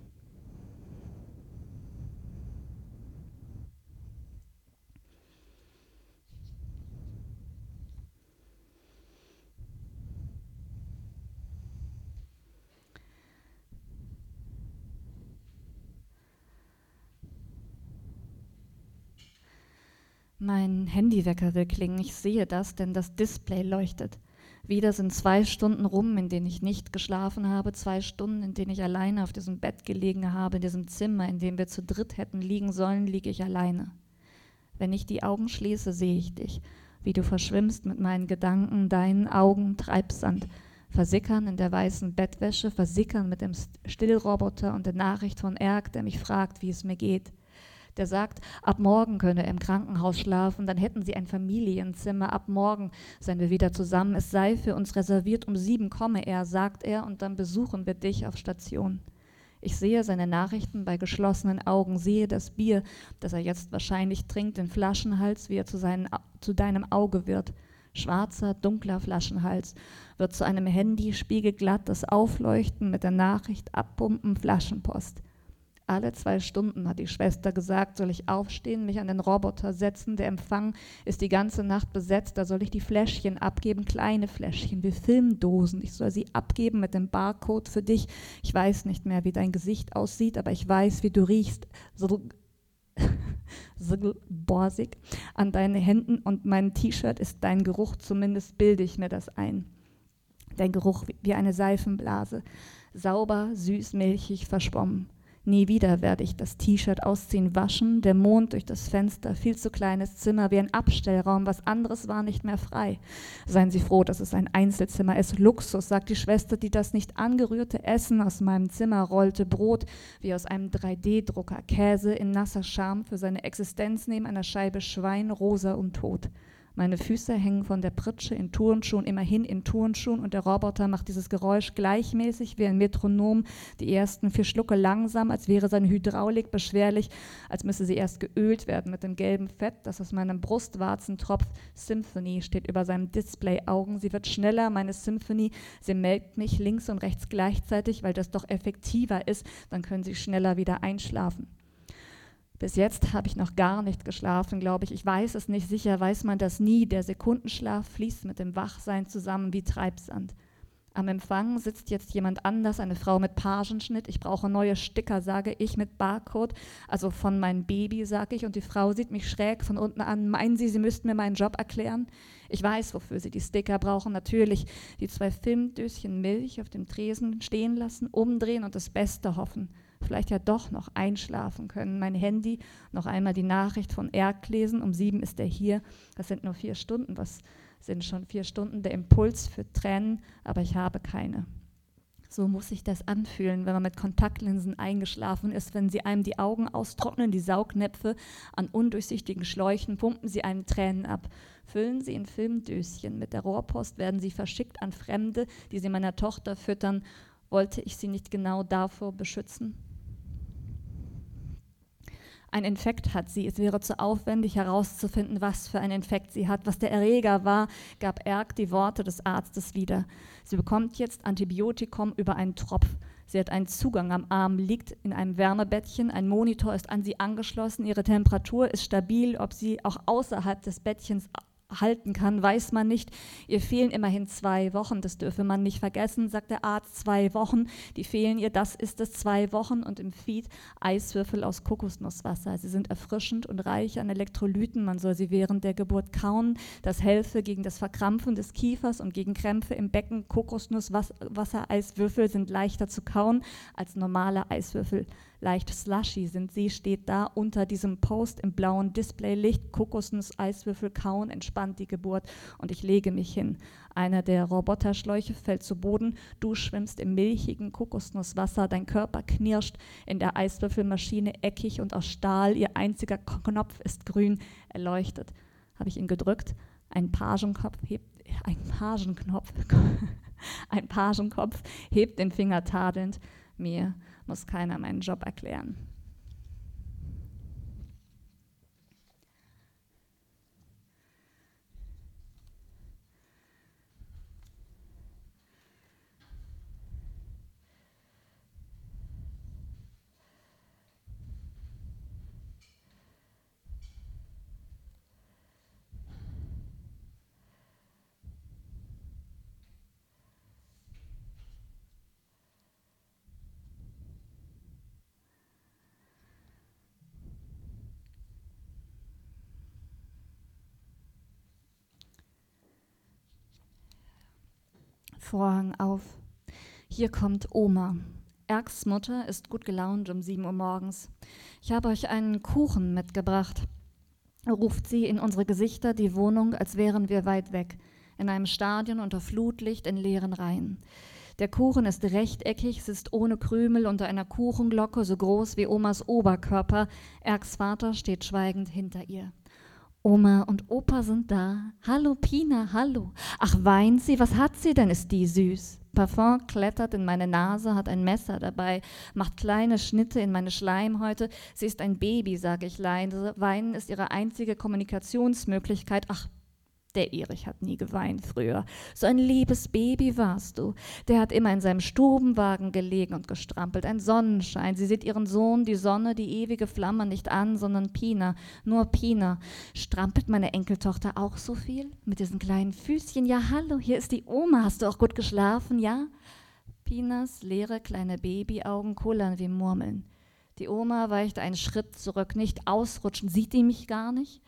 Mein Handywecker will klingen. Ich sehe das, denn das Display leuchtet. Wieder sind zwei Stunden rum, in denen ich nicht geschlafen habe, zwei Stunden, in denen ich alleine auf diesem Bett gelegen habe, in diesem Zimmer, in dem wir zu dritt hätten liegen sollen, liege ich alleine. Wenn ich die Augen schließe, sehe ich dich, wie du verschwimmst mit meinen Gedanken, deinen Augen, Treibsand, versickern in der weißen Bettwäsche, versickern mit dem Stillroboter und der Nachricht von Erg, der mich fragt, wie es mir geht der sagt, ab morgen könne er im Krankenhaus schlafen, dann hätten sie ein Familienzimmer, ab morgen seien wir wieder zusammen, es sei für uns reserviert, um sieben komme er, sagt er, und dann besuchen wir dich auf Station. Ich sehe seine Nachrichten bei geschlossenen Augen, sehe das Bier, das er jetzt wahrscheinlich trinkt, den Flaschenhals, wie er zu, seinen, zu deinem Auge wird. Schwarzer, dunkler Flaschenhals wird zu einem Handy, spiegelglatt, das Aufleuchten mit der Nachricht abpumpen, Flaschenpost. Alle zwei Stunden hat die Schwester gesagt, soll ich aufstehen, mich an den Roboter setzen. Der Empfang ist die ganze Nacht besetzt. Da soll ich die Fläschchen abgeben, kleine Fläschchen wie Filmdosen. Ich soll sie abgeben mit dem Barcode für dich. Ich weiß nicht mehr, wie dein Gesicht aussieht, aber ich weiß, wie du riechst. So borsig an deinen Händen und mein T-Shirt ist dein Geruch, zumindest bilde ich mir das ein. Dein Geruch wie eine Seifenblase, sauber, süß, milchig, verschwommen. Nie wieder werde ich das T-Shirt ausziehen, waschen, der Mond durch das Fenster, viel zu kleines Zimmer wie ein Abstellraum, was anderes war nicht mehr frei. Seien Sie froh, dass es ein Einzelzimmer ist. Luxus, sagt die Schwester, die das nicht angerührte Essen aus meinem Zimmer rollte, Brot wie aus einem 3D-Drucker, Käse in nasser Scham für seine Existenz neben einer Scheibe Schwein, rosa und tot. Meine Füße hängen von der Pritsche in Turnschuhen immerhin in Turnschuhen und der Roboter macht dieses Geräusch gleichmäßig wie ein Metronom, die ersten vier Schlucke langsam, als wäre seine Hydraulik beschwerlich, als müsse sie erst geölt werden mit dem gelben Fett, das aus meinem Brustwarzen tropft. Symphony steht über seinem Display-Augen. Sie wird schneller, meine Symphony. Sie melkt mich links und rechts gleichzeitig, weil das doch effektiver ist. Dann können sie schneller wieder einschlafen. Bis jetzt habe ich noch gar nicht geschlafen, glaube ich. Ich weiß es nicht sicher, weiß man das nie. Der Sekundenschlaf fließt mit dem Wachsein zusammen wie Treibsand. Am Empfang sitzt jetzt jemand anders, eine Frau mit Pagenschnitt. Ich brauche neue Sticker, sage ich mit Barcode, also von meinem Baby, sage ich. Und die Frau sieht mich schräg von unten an. Meinen Sie, Sie müssten mir meinen Job erklären? Ich weiß, wofür Sie die Sticker brauchen. Natürlich die zwei Filmdöschen Milch auf dem Tresen stehen lassen, umdrehen und das Beste hoffen vielleicht ja doch noch einschlafen können. Mein Handy, noch einmal die Nachricht von Erk lesen, um sieben ist er hier. Das sind nur vier Stunden, was sind schon vier Stunden der Impuls für Tränen, aber ich habe keine. So muss sich das anfühlen, wenn man mit Kontaktlinsen eingeschlafen ist, wenn sie einem die Augen austrocknen, die Saugnäpfe an undurchsichtigen Schläuchen, pumpen sie einem Tränen ab, füllen sie in Filmdöschen. Mit der Rohrpost werden sie verschickt an Fremde, die sie meiner Tochter füttern. Wollte ich sie nicht genau davor beschützen? Ein Infekt hat sie. Es wäre zu aufwendig herauszufinden, was für ein Infekt sie hat. Was der Erreger war, gab Erg die Worte des Arztes wieder. Sie bekommt jetzt Antibiotikum über einen Tropf. Sie hat einen Zugang am Arm, liegt in einem Wärmebettchen, ein Monitor ist an sie angeschlossen, ihre Temperatur ist stabil, ob sie auch außerhalb des Bettchens halten kann, weiß man nicht. Ihr fehlen immerhin zwei Wochen, das dürfe man nicht vergessen, sagt der Arzt. Zwei Wochen, die fehlen ihr, das ist es, zwei Wochen und im Feed Eiswürfel aus Kokosnusswasser. Sie sind erfrischend und reich an Elektrolyten, man soll sie während der Geburt kauen. Das helfe gegen das Verkrampfen des Kiefers und gegen Krämpfe im Becken. Kokosnusswasser-Eiswürfel sind leichter zu kauen als normale Eiswürfel leicht slushy sind sie, steht da unter diesem Post im blauen Displaylicht, Kokosnuss-Eiswürfel kauen, entspannt die Geburt und ich lege mich hin. Einer der Roboterschläuche fällt zu Boden, du schwimmst im milchigen Kokosnusswasser, dein Körper knirscht in der Eiswürfelmaschine eckig und aus Stahl, ihr einziger Knopf ist grün, er leuchtet. Habe ich ihn gedrückt? Ein Pagenkopf hebt, ein Pagenknopf, ein Pagenkopf hebt den Finger tadelnd. Mir muss keiner meinen Job erklären. Vorhang auf. Hier kommt Oma. Erks Mutter ist gut gelaunt um 7 Uhr morgens. Ich habe euch einen Kuchen mitgebracht, ruft sie in unsere Gesichter die Wohnung, als wären wir weit weg, in einem Stadion unter Flutlicht in leeren Reihen. Der Kuchen ist rechteckig, es ist ohne Krümel unter einer Kuchenglocke so groß wie Omas Oberkörper. Erks Vater steht schweigend hinter ihr. Oma und Opa sind da. Hallo Pina, hallo. Ach, weint sie? Was hat sie denn? Ist die süß? Parfum klettert in meine Nase, hat ein Messer dabei, macht kleine Schnitte in meine Schleimhäute. Sie ist ein Baby, sage ich leise. Weinen ist ihre einzige Kommunikationsmöglichkeit. Ach, der Erich hat nie geweint früher. So ein liebes Baby warst du. Der hat immer in seinem Stubenwagen gelegen und gestrampelt. Ein Sonnenschein. Sie sieht ihren Sohn, die Sonne, die ewige Flamme nicht an, sondern Pina. Nur Pina. Strampelt meine Enkeltochter auch so viel? Mit diesen kleinen Füßchen? Ja, hallo, hier ist die Oma. Hast du auch gut geschlafen? Ja? Pinas leere kleine Babyaugen kullern wie Murmeln. Die Oma weicht einen Schritt zurück. Nicht ausrutschen. Sieht die mich gar nicht?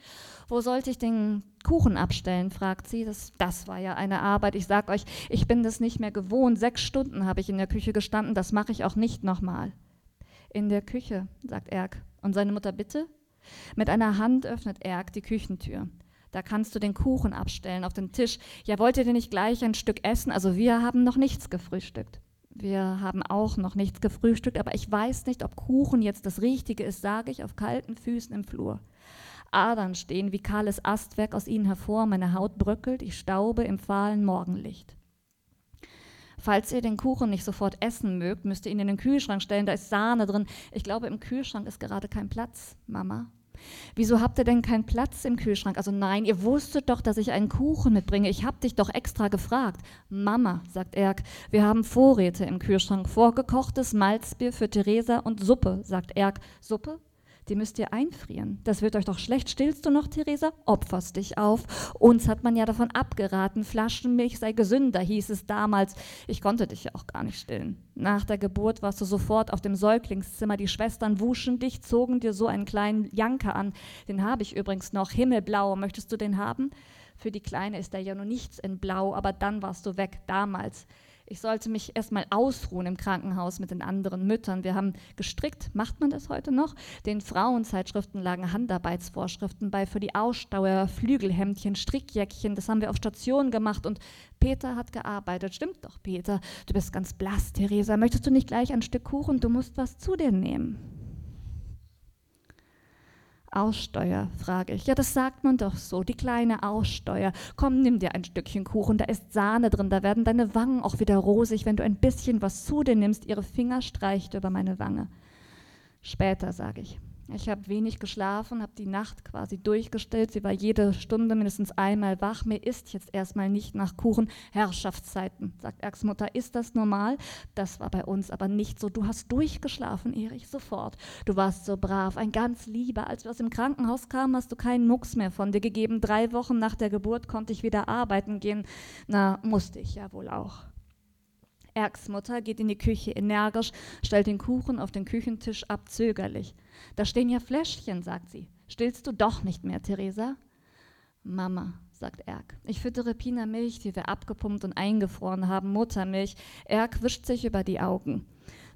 Wo sollte ich den Kuchen abstellen, fragt sie. Das, das war ja eine Arbeit. Ich sag euch, ich bin das nicht mehr gewohnt. Sechs Stunden habe ich in der Küche gestanden. Das mache ich auch nicht nochmal. In der Küche, sagt Erk. Und seine Mutter bitte? Mit einer Hand öffnet Erk die Küchentür. Da kannst du den Kuchen abstellen auf den Tisch. Ja, wollt ihr denn nicht gleich ein Stück essen? Also wir haben noch nichts gefrühstückt. Wir haben auch noch nichts gefrühstückt, aber ich weiß nicht, ob Kuchen jetzt das Richtige ist, sage ich auf kalten Füßen im Flur. Adern stehen wie kahles Astwerk aus ihnen hervor, meine Haut bröckelt, ich staube im fahlen Morgenlicht. Falls ihr den Kuchen nicht sofort essen mögt, müsst ihr ihn in den Kühlschrank stellen, da ist Sahne drin. Ich glaube, im Kühlschrank ist gerade kein Platz, Mama. Wieso habt ihr denn keinen Platz im Kühlschrank? Also nein, ihr wusstet doch, dass ich einen Kuchen mitbringe. Ich hab dich doch extra gefragt. Mama, sagt Erk, wir haben Vorräte im Kühlschrank. Vorgekochtes Malzbier für Theresa und Suppe, sagt Erk. Suppe? Die müsst ihr einfrieren. Das wird euch doch schlecht. Stillst du noch, Theresa? Opferst dich auf. Uns hat man ja davon abgeraten, Flaschenmilch sei gesünder, hieß es damals. Ich konnte dich ja auch gar nicht stillen. Nach der Geburt warst du sofort auf dem Säuglingszimmer. Die Schwestern wuschen dich, zogen dir so einen kleinen Janker an. Den habe ich übrigens noch, himmelblau. Möchtest du den haben? Für die Kleine ist da ja nur nichts in Blau, aber dann warst du weg, damals. Ich sollte mich erstmal ausruhen im Krankenhaus mit den anderen Müttern. Wir haben gestrickt, macht man das heute noch? Den Frauenzeitschriften lagen Handarbeitsvorschriften bei für die Ausstauer, Flügelhemdchen, Strickjäckchen. Das haben wir auf Station gemacht und Peter hat gearbeitet. Stimmt doch, Peter. Du bist ganz blass, Theresa. Möchtest du nicht gleich ein Stück Kuchen? Du musst was zu dir nehmen. Aussteuer, frage ich. Ja, das sagt man doch so, die kleine Aussteuer. Komm, nimm dir ein Stückchen Kuchen, da ist Sahne drin, da werden deine Wangen auch wieder rosig, wenn du ein bisschen was zu dir nimmst. Ihre Finger streicht über meine Wange. Später, sage ich. Ich habe wenig geschlafen, habe die Nacht quasi durchgestellt. Sie war jede Stunde mindestens einmal wach. Mir ist jetzt erstmal nicht nach Kuchen. Herrschaftszeiten, sagt Erks Mutter. Ist das normal? Das war bei uns aber nicht so. Du hast durchgeschlafen, Erich, sofort. Du warst so brav, ein ganz lieber. Als wir aus dem Krankenhaus kamen, hast du keinen Mucks mehr von dir gegeben. Drei Wochen nach der Geburt konnte ich wieder arbeiten gehen. Na, musste ich ja wohl auch. Erks Mutter geht in die Küche energisch, stellt den Kuchen auf den Küchentisch ab, zögerlich. Da stehen ja Fläschchen, sagt sie. Stillst du doch nicht mehr, Theresa? Mama, sagt Erk. Ich füttere Pina Milch, die wir abgepumpt und eingefroren haben, Muttermilch. Erk wischt sich über die Augen.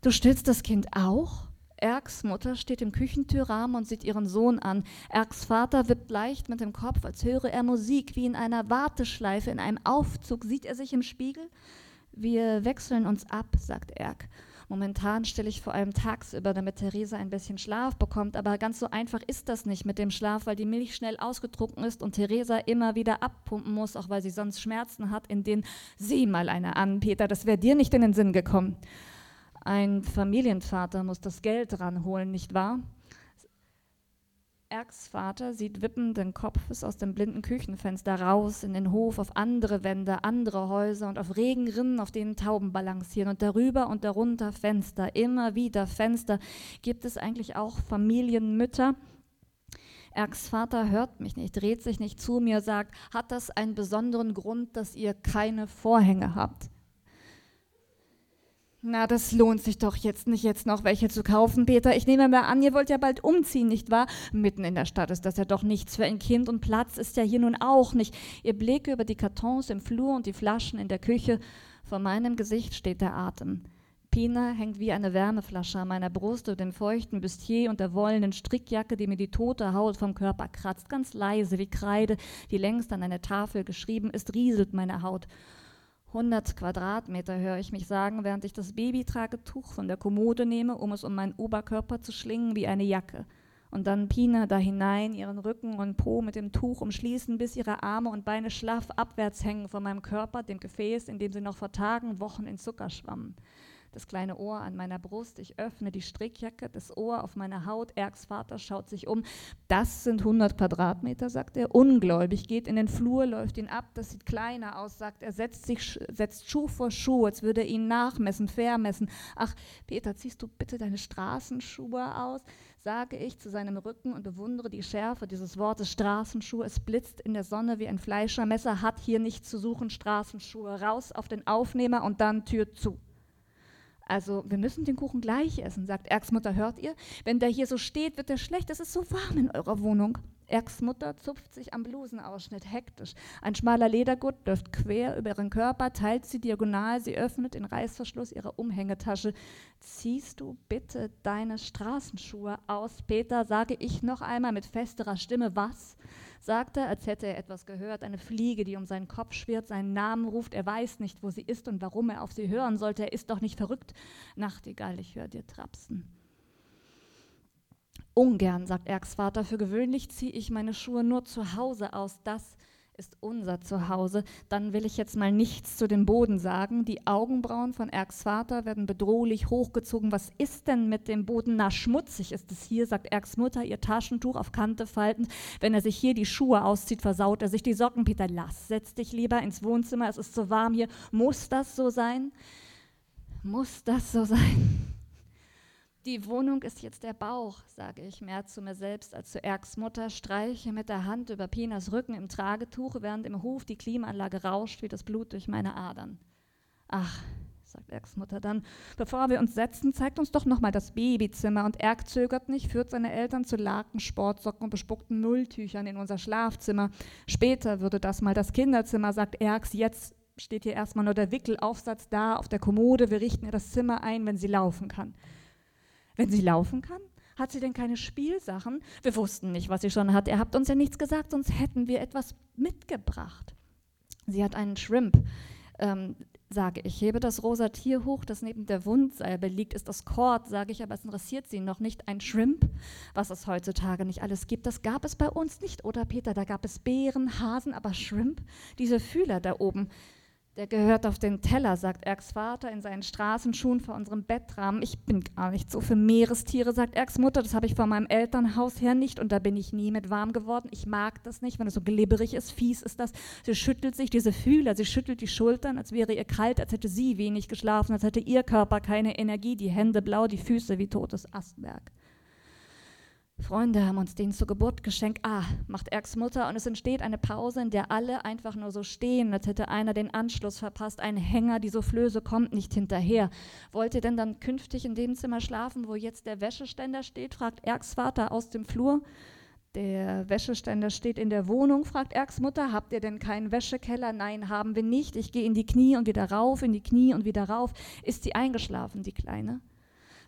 Du stillst das Kind auch? Erks Mutter steht im Küchentürrahmen und sieht ihren Sohn an. Erks Vater wippt leicht mit dem Kopf, als höre er Musik, wie in einer Warteschleife, in einem Aufzug. Sieht er sich im Spiegel? Wir wechseln uns ab, sagt Erk. Momentan stelle ich vor allem tagsüber, damit Theresa ein bisschen Schlaf bekommt, aber ganz so einfach ist das nicht mit dem Schlaf, weil die Milch schnell ausgetrunken ist und Theresa immer wieder abpumpen muss, auch weil sie sonst Schmerzen hat, in denen sieh mal eine an, Peter, das wäre dir nicht in den Sinn gekommen. Ein Familienvater muss das Geld ranholen, nicht wahr? Erks Vater sieht wippenden Kopfes aus dem blinden Küchenfenster raus in den Hof, auf andere Wände, andere Häuser und auf Regenrinnen, auf denen Tauben balancieren und darüber und darunter Fenster, immer wieder Fenster. Gibt es eigentlich auch Familienmütter? Erks Vater hört mich nicht, dreht sich nicht zu mir, sagt, hat das einen besonderen Grund, dass ihr keine Vorhänge habt? Na, das lohnt sich doch jetzt nicht, jetzt noch welche zu kaufen, Peter. Ich nehme mal an, ihr wollt ja bald umziehen, nicht wahr? Mitten in der Stadt ist das ja doch nichts für ein Kind und Platz ist ja hier nun auch nicht. Ihr Blick über die Kartons im Flur und die Flaschen in der Küche. Vor meinem Gesicht steht der Atem. Pina hängt wie eine Wärmeflasche an meiner Brust über dem feuchten Bustier und der wollenen Strickjacke, die mir die tote Haut vom Körper kratzt. Ganz leise wie Kreide, die längst an eine Tafel geschrieben ist, rieselt meine Haut. 100 Quadratmeter, höre ich mich sagen, während ich das Babytragetuch von der Kommode nehme, um es um meinen Oberkörper zu schlingen wie eine Jacke. Und dann Pina da hinein, ihren Rücken und Po mit dem Tuch umschließen, bis ihre Arme und Beine schlaff abwärts hängen von meinem Körper, dem Gefäß, in dem sie noch vor Tagen, Wochen in Zucker schwammen das kleine Ohr an meiner Brust, ich öffne die Strickjacke, das Ohr auf meiner Haut, Erks Vater schaut sich um. Das sind 100 Quadratmeter, sagt er, ungläubig, geht in den Flur, läuft ihn ab, das sieht kleiner aus, sagt er, setzt, sich, setzt Schuh vor Schuh, als würde er ihn nachmessen, vermessen. Ach, Peter, ziehst du bitte deine Straßenschuhe aus? sage ich zu seinem Rücken und bewundere die Schärfe dieses Wortes Straßenschuhe. Es blitzt in der Sonne wie ein Fleischermesser, hat hier nichts zu suchen, Straßenschuhe. Raus auf den Aufnehmer und dann Tür zu. Also wir müssen den Kuchen gleich essen, sagt Erks Mutter. Hört ihr? Wenn der hier so steht, wird er schlecht. Es ist so warm in eurer Wohnung. Erks Mutter zupft sich am Blusenausschnitt hektisch. Ein schmaler Ledergurt läuft quer über ihren Körper, teilt sie diagonal. Sie öffnet den Reißverschluss ihrer Umhängetasche. Ziehst du bitte deine Straßenschuhe aus, Peter? sage ich noch einmal mit festerer Stimme. Was? sagt er, als hätte er etwas gehört, eine Fliege, die um seinen Kopf schwirrt, seinen Namen ruft, er weiß nicht, wo sie ist und warum er auf sie hören sollte, er ist doch nicht verrückt. Nachtigall, ich höre dir trapsen. Ungern, sagt Erks Vater, für gewöhnlich ziehe ich meine Schuhe nur zu Hause aus, das ist unser Zuhause. Dann will ich jetzt mal nichts zu dem Boden sagen. Die Augenbrauen von Erks Vater werden bedrohlich hochgezogen. Was ist denn mit dem Boden? Na, schmutzig ist es hier, sagt Erks Mutter, ihr Taschentuch auf Kante faltend. Wenn er sich hier die Schuhe auszieht, versaut er sich die Socken. Peter, lass, setz dich lieber ins Wohnzimmer, es ist so warm hier. Muss das so sein? Muss das so sein? Die Wohnung ist jetzt der Bauch, sage ich mehr zu mir selbst als zu Erks Mutter, streiche mit der Hand über Pinas Rücken im Tragetuch, während im Hof die Klimaanlage rauscht wie das Blut durch meine Adern. Ach, sagt Erks Mutter dann, bevor wir uns setzen, zeigt uns doch nochmal das Babyzimmer. Und Erk zögert nicht, führt seine Eltern zu Laken, Sportsocken und bespuckten Nulltüchern in unser Schlafzimmer. Später würde das mal das Kinderzimmer, sagt Erks, jetzt steht hier erstmal nur der Wickelaufsatz da auf der Kommode, wir richten ihr das Zimmer ein, wenn sie laufen kann. Wenn sie laufen kann? Hat sie denn keine Spielsachen? Wir wussten nicht, was sie schon hat. Ihr habt uns ja nichts gesagt, sonst hätten wir etwas mitgebracht. Sie hat einen Shrimp. Ähm, sage ich, hebe das rosa Tier hoch, das neben der Wundsalbe liegt, ist das Kord, sage ich, aber es interessiert sie noch nicht. Ein Shrimp, was es heutzutage nicht alles gibt, das gab es bei uns nicht, oder Peter? Da gab es Bären, Hasen, aber Shrimp, diese Fühler da oben. Der gehört auf den Teller, sagt Erks Vater in seinen Straßenschuhen vor unserem Bettrahmen. Ich bin gar nicht so für Meerestiere, sagt Erks Mutter. Das habe ich von meinem Elternhaus her nicht und da bin ich nie mit warm geworden. Ich mag das nicht, wenn es so glibberig ist. Fies ist das. Sie schüttelt sich, diese Fühler, sie schüttelt die Schultern, als wäre ihr kalt, als hätte sie wenig geschlafen, als hätte ihr Körper keine Energie, die Hände blau, die Füße wie totes Astwerk. Freunde haben uns den zur Geburt geschenkt. Ah, macht Erks Mutter und es entsteht eine Pause, in der alle einfach nur so stehen, als hätte einer den Anschluss verpasst. Ein Hänger, die Soufflöse kommt nicht hinterher. Wollt ihr denn dann künftig in dem Zimmer schlafen, wo jetzt der Wäscheständer steht? fragt Erks Vater aus dem Flur. Der Wäscheständer steht in der Wohnung, fragt Erks Mutter. Habt ihr denn keinen Wäschekeller? Nein, haben wir nicht. Ich gehe in die Knie und wieder rauf, in die Knie und wieder rauf. Ist sie eingeschlafen, die Kleine?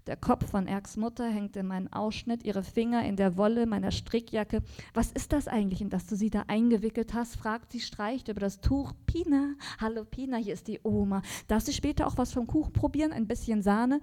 Der Kopf von Erks Mutter hängt in meinen Ausschnitt, ihre Finger in der Wolle meiner Strickjacke. Was ist das eigentlich, in das du sie da eingewickelt hast? fragt sie, streicht über das Tuch. Pina, hallo Pina, hier ist die Oma. Darf sie später auch was vom Kuchen probieren? Ein bisschen Sahne?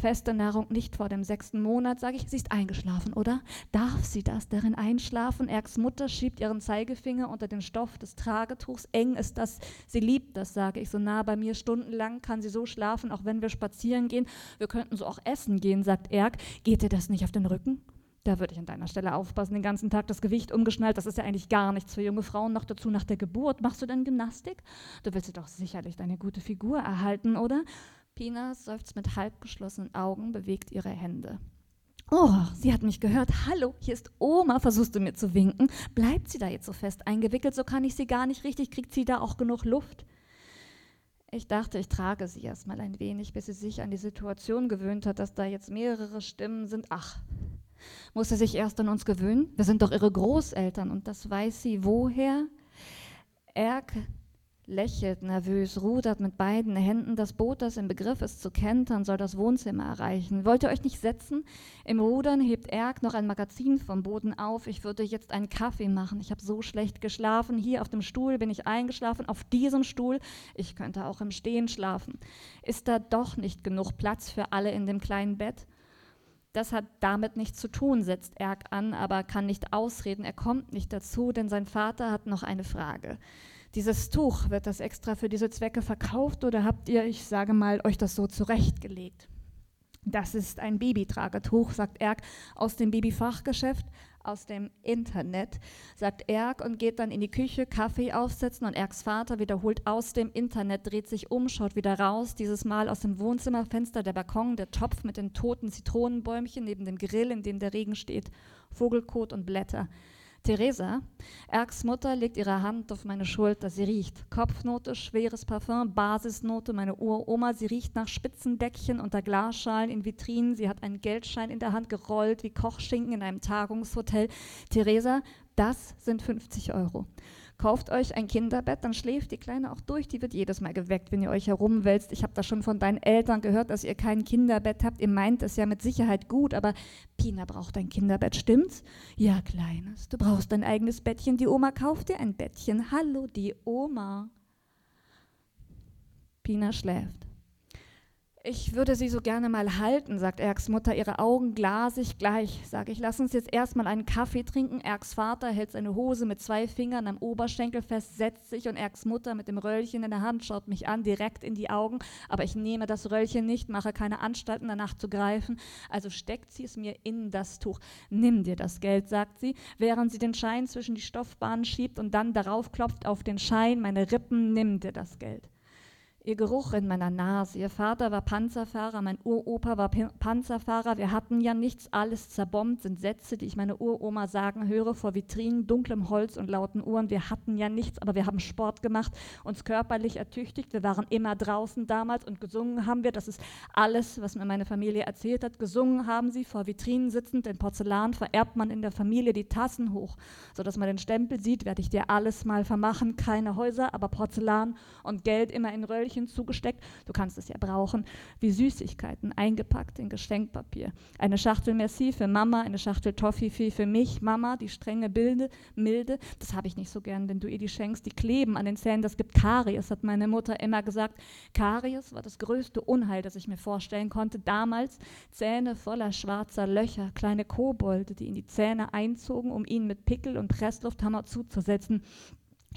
Feste Nahrung nicht vor dem sechsten Monat, sage ich. Sie ist eingeschlafen, oder? Darf sie das darin einschlafen? Erks Mutter schiebt ihren Zeigefinger unter den Stoff des Tragetuchs. Eng ist das. Sie liebt das, sage ich. So nah bei mir stundenlang kann sie so schlafen, auch wenn wir spazieren gehen. Wir könnten so auch essen essen gehen, sagt Erk, geht dir das nicht auf den Rücken? Da würde ich an deiner Stelle aufpassen, den ganzen Tag das Gewicht umgeschnallt, das ist ja eigentlich gar nichts für junge Frauen, noch dazu nach der Geburt. Machst du denn Gymnastik? Du willst dir doch sicherlich deine gute Figur erhalten, oder? Pina seufzt mit halb geschlossenen Augen, bewegt ihre Hände. Oh, sie hat mich gehört. Hallo, hier ist Oma. Versuchst du mir zu winken? Bleibt sie da jetzt so fest eingewickelt? So kann ich sie gar nicht richtig. Kriegt sie da auch genug Luft? Ich dachte, ich trage sie erst mal ein wenig, bis sie sich an die Situation gewöhnt hat, dass da jetzt mehrere Stimmen sind. Ach, muss sie sich erst an uns gewöhnen? Wir sind doch ihre Großeltern und das weiß sie woher? Erk lächelt nervös, rudert mit beiden Händen. Das Boot, das im Begriff ist zu kentern, soll das Wohnzimmer erreichen. Wollt ihr euch nicht setzen? Im Rudern hebt Erk noch ein Magazin vom Boden auf. Ich würde jetzt einen Kaffee machen. Ich habe so schlecht geschlafen. Hier auf dem Stuhl bin ich eingeschlafen, auf diesem Stuhl. Ich könnte auch im Stehen schlafen. Ist da doch nicht genug Platz für alle in dem kleinen Bett? Das hat damit nichts zu tun, setzt Erk an, aber kann nicht ausreden. Er kommt nicht dazu, denn sein Vater hat noch eine Frage. Dieses Tuch, wird das extra für diese Zwecke verkauft oder habt ihr, ich sage mal, euch das so zurechtgelegt? Das ist ein Babytragetuch, sagt Erk aus dem Babyfachgeschäft, aus dem Internet, sagt Erk und geht dann in die Küche, Kaffee aufsetzen und Erks Vater wiederholt aus dem Internet, dreht sich um, schaut wieder raus, dieses Mal aus dem Wohnzimmerfenster, der Balkon, der Topf mit den toten Zitronenbäumchen neben dem Grill, in dem der Regen steht, Vogelkot und Blätter. Theresa, Erks Mutter, legt ihre Hand auf meine Schulter. Sie riecht. Kopfnote, schweres Parfum, Basisnote, meine Uroma. Sie riecht nach Spitzendeckchen unter Glasschalen in Vitrinen. Sie hat einen Geldschein in der Hand gerollt wie Kochschinken in einem Tagungshotel. Theresa, das sind 50 Euro. Kauft euch ein Kinderbett, dann schläft die Kleine auch durch. Die wird jedes Mal geweckt, wenn ihr euch herumwälzt. Ich habe das schon von deinen Eltern gehört, dass ihr kein Kinderbett habt. Ihr meint es ja mit Sicherheit gut, aber Pina braucht ein Kinderbett, stimmt's? Ja, Kleines, du brauchst dein eigenes Bettchen. Die Oma kauft dir ein Bettchen. Hallo, die Oma. Pina schläft. Ich würde sie so gerne mal halten, sagt Erks Mutter, ihre Augen glasig gleich. Sag ich, lass uns jetzt erstmal einen Kaffee trinken. Erks Vater hält seine Hose mit zwei Fingern am Oberschenkel fest, setzt sich und Erks Mutter mit dem Röllchen in der Hand schaut mich an, direkt in die Augen. Aber ich nehme das Röllchen nicht, mache keine Anstalten danach zu greifen. Also steckt sie es mir in das Tuch. Nimm dir das Geld, sagt sie, während sie den Schein zwischen die Stoffbahnen schiebt und dann darauf klopft auf den Schein. Meine Rippen, nimm dir das Geld. Ihr Geruch in meiner Nase. Ihr Vater war Panzerfahrer, mein Uropa war P Panzerfahrer. Wir hatten ja nichts, alles zerbombt, sind Sätze, die ich meine Uroma sagen höre vor Vitrinen, dunklem Holz und lauten Uhren. Wir hatten ja nichts, aber wir haben Sport gemacht, uns körperlich ertüchtigt. Wir waren immer draußen damals und gesungen haben wir. Das ist alles, was mir meine Familie erzählt hat. Gesungen haben sie vor Vitrinen sitzend. In Porzellan vererbt man in der Familie die Tassen hoch, sodass man den Stempel sieht, werde ich dir alles mal vermachen. Keine Häuser, aber Porzellan und Geld immer in Röllchen Zugesteckt. Du kannst es ja brauchen, wie Süßigkeiten eingepackt in Geschenkpapier. Eine Schachtel Merci für Mama, eine Schachtel Toffifee für mich, Mama, die strenge Bilde, milde. Das habe ich nicht so gern, wenn du ihr die schenkst. Die kleben an den Zähnen, das gibt Karies, hat meine Mutter immer gesagt. Karies war das größte Unheil, das ich mir vorstellen konnte. Damals Zähne voller schwarzer Löcher, kleine Kobolde, die in die Zähne einzogen, um ihnen mit Pickel und Presslufthammer zuzusetzen.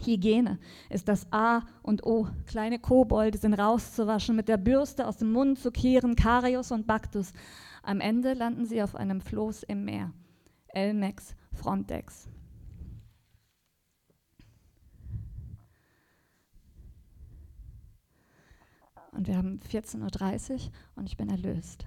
Hygiene ist das A und O. Kleine Kobolde sind rauszuwaschen, mit der Bürste aus dem Mund zu kehren, Karius und Baktus. Am Ende landen sie auf einem Floß im Meer. Elmex Frontex. Und wir haben 14.30 Uhr und ich bin erlöst.